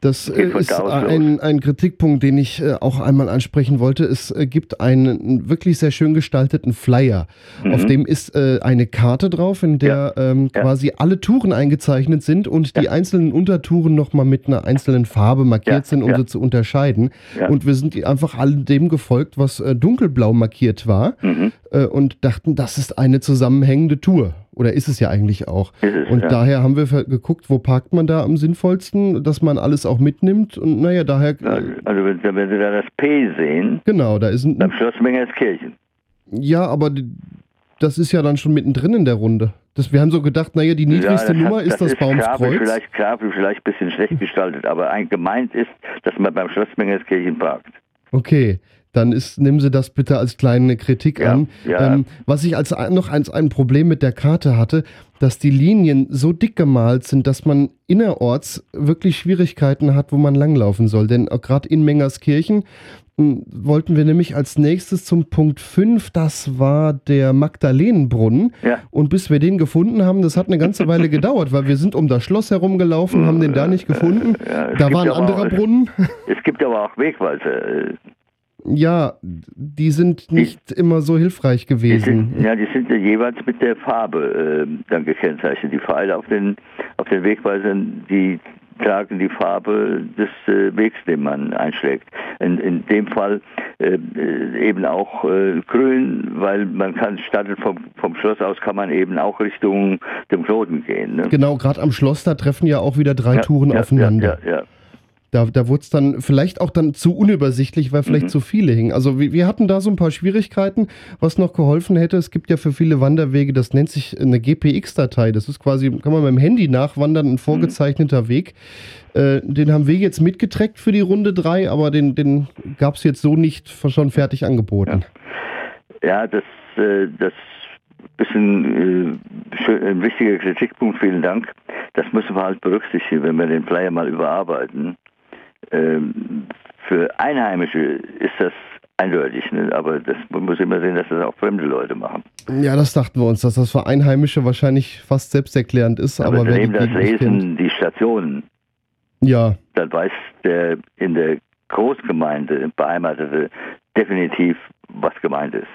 Das äh, ist ein, ein Kritikpunkt, den ich äh, auch einmal ansprechen wollte. Es äh, gibt einen wirklich sehr schön gestalteten Flyer. Mhm. Auf dem ist eine Karte drauf, in der ähm, quasi alle Touren eingezeichnet sind und die einzelnen Untertouren nochmal mit einer einzelnen Farbe markiert Ja, sind, um ja. sie zu unterscheiden. Ja. Und wir sind einfach all dem gefolgt, was dunkelblau markiert war Mhm. und dachten, das ist eine zusammenhängende Tour. Oder ist es ja eigentlich auch. Es, und ja. daher haben wir geguckt, wo parkt man da am sinnvollsten, dass man alles auch mitnimmt. Und naja, daher. Also wenn, wenn Sie da das P sehen, Genau, da ist ein. beim Schloss Mengerskirchen. Ja, aber das ist ja dann schon mittendrin in der Runde. Das, wir haben so gedacht, naja, die niedrigste Ja, das Nummer hat- ist das, grafisch Baumskreuz. vielleicht, grafisch vielleicht ein bisschen schlecht gestaltet, aber ein gemeint ist, dass man beim Schloss Mengerskirchen parkt. Okay, dann ist, nehmen Sie das bitte als kleine Kritik an. ja. Ähm, was ich als noch als ein Problem mit der Karte hatte, dass die Linien so dick gemalt sind, dass man innerorts wirklich Schwierigkeiten hat, wo man langlaufen soll. Denn auch gerade in Mengerskirchen m, wollten wir nämlich als nächstes zum Punkt 5, das war der Magdalenenbrunnen. Ja. Und bis wir den gefunden haben, das hat eine ganze Weile gedauert, weil wir sind um das Schloss herumgelaufen, haben den da nicht gefunden. es da war ein anderer auch- Brunnen. Es gibt aber auch Wegweiser. Ja, die sind nicht immer so hilfreich Die gewesen. sind, ja, die sind ja jeweils mit der Farbe äh, dann gekennzeichnet. Die Pfeile auf den, auf den Wegweisern, die tragen die Farbe des äh, Wegs, den man einschlägt. In, in dem Fall äh, äh, eben auch äh, grün, weil man kann startet vom, vom Schloss aus kann man eben auch Richtung dem Knoten gehen. Ne? Genau, gerade am Schloss, da treffen ja auch wieder drei Ja, Touren ja, aufeinander. Ja, ja, ja. Da, da wurde es dann vielleicht auch dann zu unübersichtlich, weil vielleicht Mhm. zu viele hingen. Also wir, wir hatten da so ein paar Schwierigkeiten, was noch geholfen hätte. Es gibt ja für viele Wanderwege, das nennt sich eine GPX-Datei. Das ist quasi, kann man mit dem Handy nachwandern, ein vorgezeichneter Weg. Äh, den haben wir jetzt mitgeträgt für die Runde 3, aber den, den gab es jetzt so nicht schon fertig angeboten. Ja, das, äh, das ist ein, äh, ein wichtiger Kritikpunkt, vielen Dank. Das müssen wir halt berücksichtigen, wenn wir den Flyer mal überarbeiten. Ähm, für Einheimische ist das eindeutig. Ne? Aber das, man muss immer sehen, dass das auch fremde Leute machen. Ja, das dachten wir uns, dass das für Einheimische wahrscheinlich fast selbsterklärend ist. Aber, Aber daneben das Lesen, kennt, die Stationen, ja, dann weiß der in der Großgemeinde beheimatete definitiv, was gemeint ist.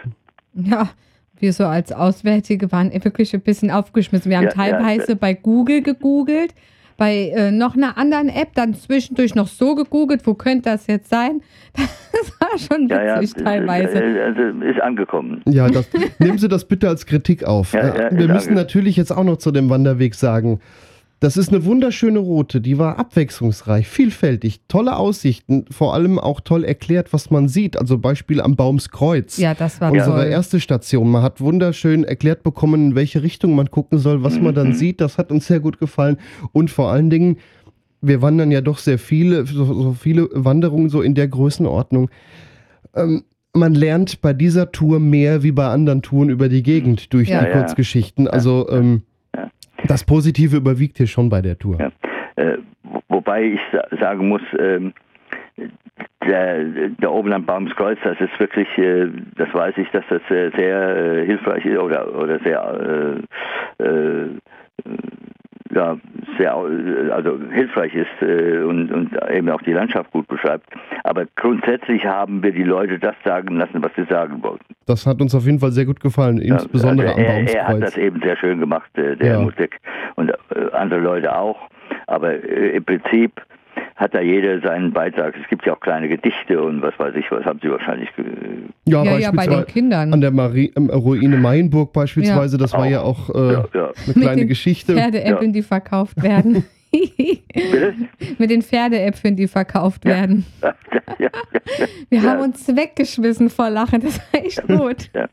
Ja, wir so als Auswärtige waren wirklich ein bisschen aufgeschmissen. Wir haben Ja, ja, teilweise bei Google gegoogelt, bei äh, noch einer anderen App dann zwischendurch noch so gegoogelt, wo könnte das jetzt sein? Das war schon Ja, ja, witzig teilweise. äh, Also ist angekommen. Ja, das, nehmen Sie das bitte als Kritik auf. Ja, ja, Äh, Wir müssen natürlich jetzt auch noch zu dem Wanderweg sagen, das ist eine wunderschöne Route, die war abwechslungsreich, vielfältig, tolle Aussichten, vor allem auch toll erklärt, was man sieht. Also Beispiel am Baumskreuz. Ja, das war Unsere toll. erste Station. Man hat wunderschön erklärt bekommen, in welche Richtung man gucken soll, was man dann sieht. Das hat uns sehr gut gefallen. Und vor allen Dingen, wir wandern ja doch sehr viele, so, so viele Wanderungen so in der Größenordnung. Ähm, man lernt bei dieser Tour mehr wie bei anderen Touren über die Gegend durch Ja, die ja. Kurzgeschichten. Also ähm, das Positive überwiegt hier schon bei der Tour. Äh, wo- wobei ich sa sagen muss, ähm, der, der oben am Baumskreuz, das ist wirklich, äh, das weiß ich, dass das äh, sehr äh, hilfreich ist oder, oder sehr, äh, äh, ja, sehr also hilfreich ist äh, und, und eben auch die Landschaft gut beschreibt. Aber grundsätzlich haben wir die Leute das sagen lassen, was sie sagen wollten. Das hat uns auf jeden Fall sehr gut gefallen, insbesondere also am er, er hat das eben sehr schön gemacht, äh, der Ja. Musik und äh, andere Leute auch. Aber äh, im Prinzip hat da jeder seinen Beitrag. Es gibt ja auch kleine Gedichte und was weiß ich, was haben sie wahrscheinlich. ge- Ja, Ja, ja, bei den Kindern. An der Marie, ähm, Ruine Meienburg beispielsweise, Ja. das war ja auch äh, Ja, ja. eine Mit kleine den Geschichte. Pferdeäpfeln, die verkauft werden. Mit den Pferdeäpfeln, die verkauft werden. Wir haben uns weggeschmissen vor Lachen, das war echt gut. Ja.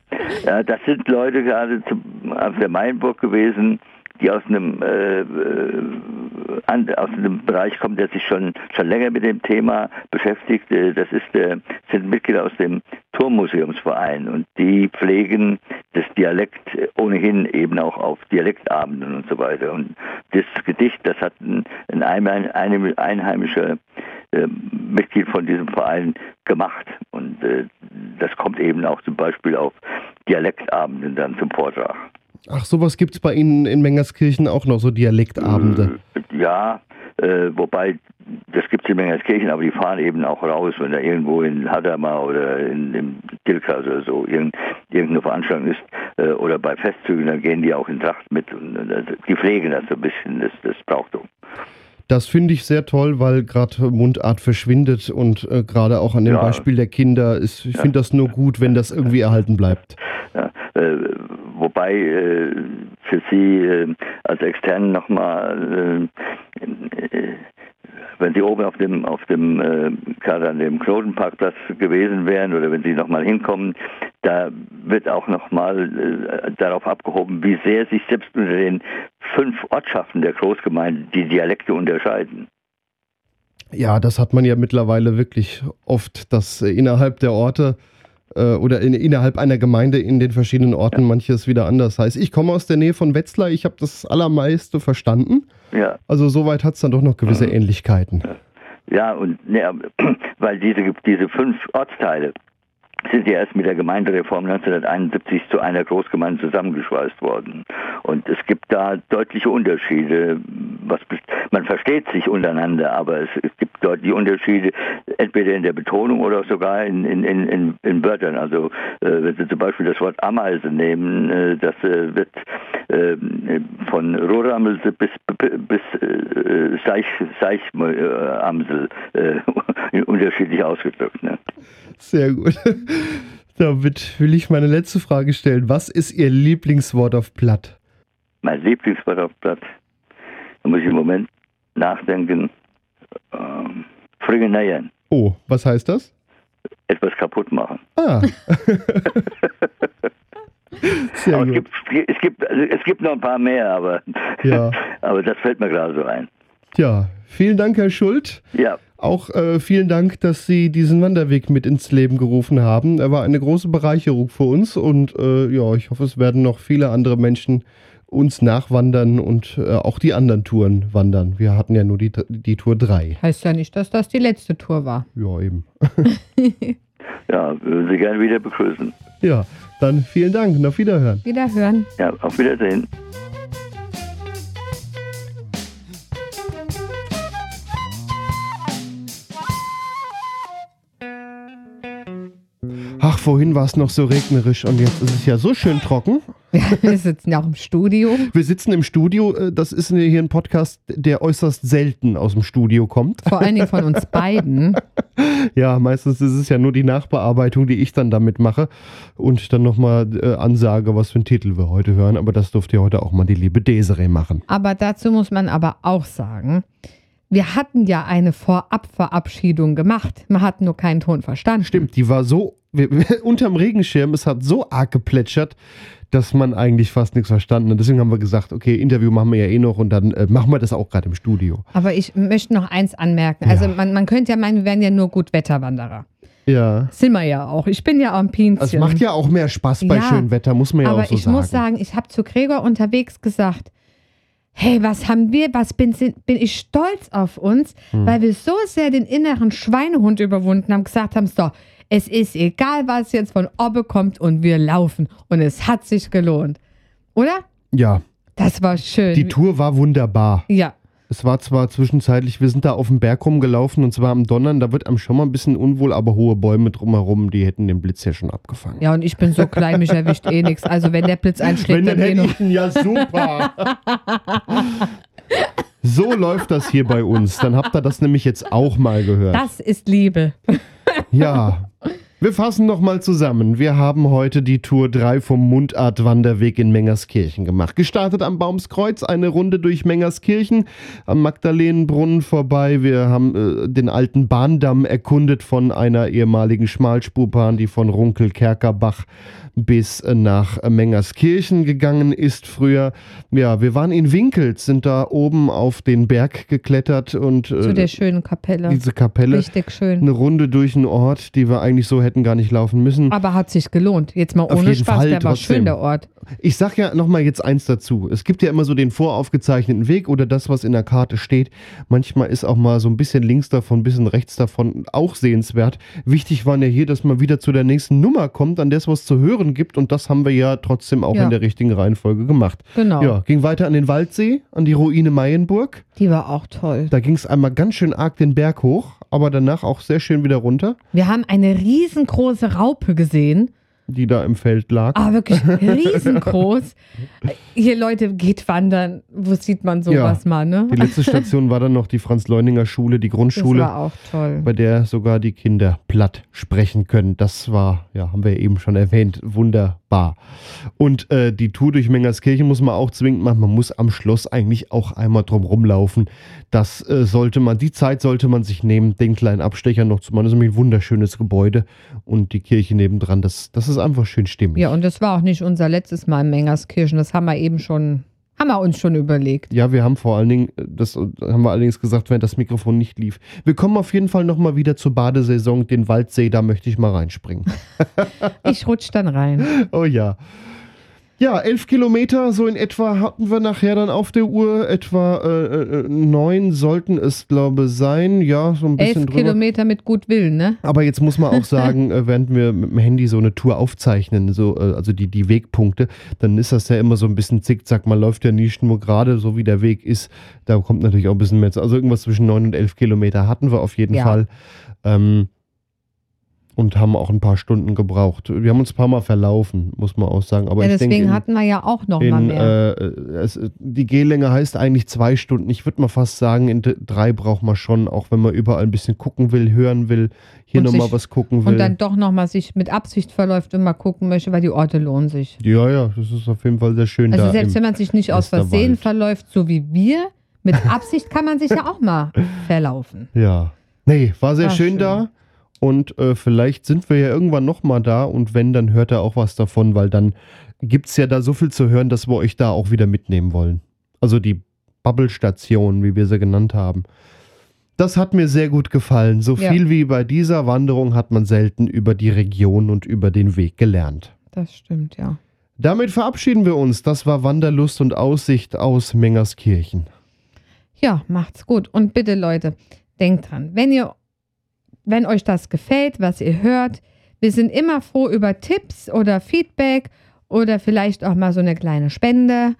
ja, das sind Leute gerade zum, auf der Mainburg gewesen, die aus einem, äh, äh, an, aus einem Bereich kommen, der sich schon, schon länger mit dem Thema beschäftigt. Äh, Das ist der, sind Mitglieder aus dem Turmmuseumsverein und die pflegen das Dialekt ohnehin eben auch auf Dialektabenden und so weiter. Und das Gedicht, das hat ein, ein Einheim- ein einheimischer äh, Mitglied von diesem Verein gemacht. Und äh, das kommt eben auch zum Beispiel auf Dialektabenden dann zum Vortrag. Ach, sowas gibt es bei Ihnen in Mengerskirchen auch noch, so Dialektabende. Ja, äh, wobei das gibt es in Mengerskirchen, aber die fahren eben auch raus, wenn da irgendwo in Hadamar oder in, in Tilkas oder so irgend, irgendeine Veranstaltung ist äh, oder bei Festzügen, dann gehen die auch in Tracht mit und, und also die pflegen das so ein bisschen, das, das Brauchtum. Das finde ich sehr toll, weil gerade Mundart verschwindet und äh, gerade auch an dem Ja. Beispiel der Kinder ist, ich finde das nur gut, wenn das irgendwie erhalten bleibt. Ja, äh, wobei äh, für Sie äh, als Externen nochmal, äh, wenn Sie oben auf dem, auf dem äh, gerade an dem Knotenparkplatz gewesen wären oder wenn Sie nochmal hinkommen, da wird auch nochmal äh, darauf abgehoben, wie sehr sich selbst unter den fünf Ortschaften der Großgemeinde die Dialekte unterscheiden. Ja, das hat man ja mittlerweile wirklich oft, dass äh, innerhalb der Orte äh, oder in, innerhalb einer Gemeinde in den verschiedenen Orten manches wieder anders heißt. Ich komme aus der Nähe von Wetzlar, ich habe das allermeiste verstanden. Ja. Also soweit hat es dann doch noch gewisse Ähnlichkeiten. Ja, und ne, weil diese, diese fünf Ortsteile sind ja erst mit der Gemeindereform 1971 zu einer Großgemeinde zusammengeschweißt worden. Und es gibt da deutliche Unterschiede. Was, man versteht sich untereinander, aber es, es gibt deutliche Unterschiede, entweder in der Betonung oder sogar in, in, in, in, Wörtern. Also äh, wenn Sie zum Beispiel das Wort Ameise nehmen, äh, das äh, wird äh, von Rohramelse bis, bis äh, Seich, Seichmamsel äh, unterschiedlich ausgedrückt. Ne? Sehr gut. Damit will ich meine letzte Frage stellen. Was ist Ihr Lieblingswort auf Platt? Mein Lieblingswort auf Platz, da muss ich im Moment nachdenken, ähm, Frickeneiern, Oh, was heißt das? etwas kaputt machen. Ah. Sehr aber gut. es gibt, es, gibt, also es gibt noch ein paar mehr, aber, Ja. aber das fällt mir gerade so ein. Ja, vielen Dank, Herr Schult. Ja. Auch äh, vielen Dank, dass Sie diesen Wanderweg mit ins Leben gerufen haben. Er war eine große Bereicherung für uns und äh, ja, ich hoffe, es werden noch viele andere Menschen uns nachwandern und äh, auch die anderen Touren wandern. Wir hatten ja nur die, die Tour 3. Heißt ja nicht, dass das die letzte Tour war. Ja, eben. ja, würden Sie gerne wieder begrüßen. Ja, dann vielen Dank und auf Wiederhören. Wiederhören. Ja, auf Wiedersehen. Vorhin war es noch so regnerisch und jetzt ist es ja so schön trocken. Wir sitzen ja auch im Studio. Wir sitzen im Studio. äh, Das ist hier ein Podcast, der äußerst selten aus dem Studio kommt. Vor allen Dingen von uns beiden. Ja, meistens ist es ja nur die Nachbearbeitung, die ich dann damit mache und dann nochmal äh, ansage, was für einen Titel wir heute hören. Aber das durfte ja heute auch mal die liebe Desiree machen. Aber dazu muss man aber auch sagen, wir hatten ja eine Vorabverabschiedung gemacht. Man hat nur keinen Ton verstanden. Stimmt, die war so unterm Regenschirm, es hat so arg geplätschert, dass man eigentlich fast nichts verstanden hat. Deswegen haben wir gesagt, okay, Interview machen wir ja eh noch und dann äh, machen wir das auch gerade im Studio. Aber ich möchte noch eins anmerken. Also man, man könnte ja meinen, wir wären ja nur Gutwetterwanderer. Ja. Sind wir ja auch. Ich bin ja auch ein Pinzchen. Es macht ja auch mehr Spaß bei Ja, schönem Wetter, muss man ja Aber auch so ich sagen. muss sagen, ich habe zu Gregor unterwegs gesagt, hey, was haben wir, was bin, bin ich stolz auf uns, Hm. weil wir so sehr den inneren Schweinehund überwunden haben, gesagt haben, so, es ist egal, was jetzt von Obbe kommt und wir laufen. Und es hat sich gelohnt. Oder? ja, Das war schön. die Tour war wunderbar. Ja. Es war zwar zwischenzeitlich, wir sind da auf dem Berg rumgelaufen und zwar am Donnern, da wird einem schon mal ein bisschen unwohl, aber hohe Bäume drumherum, die hätten den Blitz ja schon abgefangen. Ja, und ich bin so klein, mich erwischt eh nichts. Also wenn der Blitz einschlägt, Wenn, dann dann hätte ich ihn ja super. So läuft das hier bei uns. Dann habt ihr das nämlich jetzt auch mal gehört. Das ist Liebe. Ja. Wir fassen noch mal zusammen. Wir haben heute die Tour 3 vom Mundart-Wanderweg in Mengerskirchen gemacht. Gestartet am Baumskreuz, eine Runde durch Mengerskirchen, am Magdalenenbrunnen vorbei. Wir haben äh, den alten Bahndamm erkundet von einer ehemaligen Schmalspurbahn, die von Runkel-Kerkerbach bis nach Mengerskirchen gegangen ist früher. Ja, wir waren in Winkels, sind da oben auf den Berg geklettert und äh, Zu der schönen Kapelle. diese Kapelle. Richtig schön. Eine Runde durch einen Ort, die wir eigentlich so hätten gar nicht laufen müssen. Aber hat sich gelohnt. Jetzt mal Auf ohne jeden Spaß, Fall der war trotzdem. schön, der Ort. Ich sag ja nochmal jetzt eins dazu. Es gibt ja immer so den voraufgezeichneten Weg oder das, was in der Karte steht. Manchmal ist auch mal so ein bisschen links davon, ein bisschen rechts davon auch sehenswert. Wichtig war ja hier, dass man wieder zu der nächsten Nummer kommt, an der es was zu hören gibt. Und das haben wir ja trotzdem auch Ja. in der richtigen Reihenfolge gemacht. Genau. Ja, ging weiter an den Waldsee, an die Ruine Mayenburg. Die war auch toll. Da ging es einmal ganz schön arg den Berg hoch, aber danach auch sehr schön wieder runter, Wir haben eine riesengroße Raupe gesehen. Die da im Feld lag. Ah, wirklich riesengroß. Hier, Leute, geht wandern. Wo sieht man sowas mal, ne? Die letzte Station war dann noch die Franz-Leuninger-Schule, die Grundschule. Das war auch toll. Bei der sogar die Kinder platt sprechen können. Das war, ja, haben wir eben schon erwähnt, wunderbar. Und äh, die Tour durch Mengerskirchen muss man auch zwingend machen. Man muss am Schloss eigentlich auch einmal drum rumlaufen. Das äh, sollte man, die Zeit sollte man sich nehmen, den kleinen Abstecher noch zu machen. Das ist nämlich ein wunderschönes Gebäude. Und die Kirche nebendran, das, das ist einfach schön stimmig. Ja, und das war auch nicht unser letztes Mal in Mengerskirchen. Das haben wir eben schon, haben wir uns schon überlegt. Ja, wir haben vor allen Dingen, äh, das haben wir allerdings gesagt, während das Mikrofon nicht lief. Wir kommen auf jeden Fall nochmal wieder zur Badesaison, den Waldsee, da möchte ich mal reinspringen. Ich rutsch dann rein. Oh ja. Ja, elf Kilometer so in etwa hatten wir nachher dann auf der Uhr. Etwa äh, äh, neun sollten es, glaube sein. Ja, so ein bisschen Elf drüber. Kilometer mit gut Willen, ne? Aber jetzt muss man auch sagen, äh, während wir mit dem Handy so eine Tour aufzeichnen, so, äh, also die, die Wegpunkte, dann ist das ja immer so ein bisschen zickzack. Man läuft ja nie nur gerade so, wie der Weg ist. Da kommt natürlich auch ein bisschen mehr zu. Also irgendwas zwischen neun und elf Kilometer hatten wir auf jeden Ja. Fall. Ähm, und haben auch ein paar Stunden gebraucht. Wir haben uns ein paar Mal verlaufen, muss man auch sagen. Aber ja, ich deswegen denke, in- hatten wir ja auch noch mal in, mehr. äh, es, die Gehlänge heißt eigentlich zwei Stunden. Ich würde mal fast sagen, in drei braucht man schon, auch wenn man überall ein bisschen gucken will, hören will, hier nochmal was gucken will. und dann doch noch mal sich mit Absicht verläuft und mal gucken möchte, weil die Orte lohnen sich. ja, ja, das ist auf jeden Fall sehr schön Also selbst wenn man sich nicht aus. Versehen verläuft, so wie wir, mit Absicht kann man sich ja auch mal verlaufen. Ja. Nee, war sehr War schön, schön. da. Und äh, vielleicht sind wir ja irgendwann nochmal da und wenn, dann hört er auch was davon, weil dann gibt es ja da so viel zu hören, dass wir euch da auch wieder mitnehmen wollen. Also die Bubble-Station, wie wir sie genannt haben. Das hat mir sehr gut gefallen. So Ja. viel wie bei dieser Wanderung hat man selten über die Region und über den Weg gelernt. Das stimmt, ja. Damit verabschieden wir uns. Das war Wanderlust und Aussicht aus Mengerskirchen. Ja, macht's gut. Und bitte, Leute, denkt dran, wenn ihr, wenn euch das gefällt, was ihr hört, Wir sind immer froh über Tipps oder Feedback oder vielleicht auch mal so eine kleine Spende.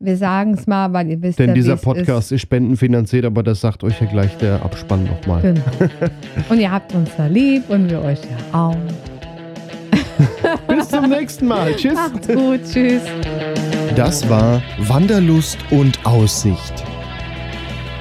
Wir sagen es mal, weil ihr wisst Denn ja, dieser Podcast ist. spendenfinanziert, aber das sagt euch ja gleich der Abspann nochmal. Genau. Und ihr habt uns da lieb und wir euch ja auch. Bis zum nächsten Mal. Tschüss. Macht's gut. Tschüss. Das war Wanderlust und Aussicht.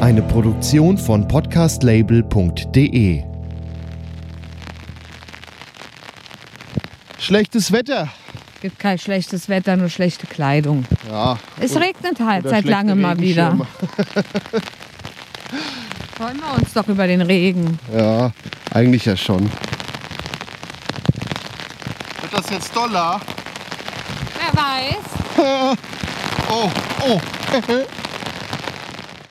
Eine Produktion von podcastlabel.de. Schlechtes Wetter. Gibt kein schlechtes Wetter, nur schlechte Kleidung. Ja. Es Oder- regnet halt seit langem mal wieder. Freuen wir uns doch über den Regen. Ja, eigentlich ja schon. Wird das jetzt Dollar? Wer weiß. oh, oh.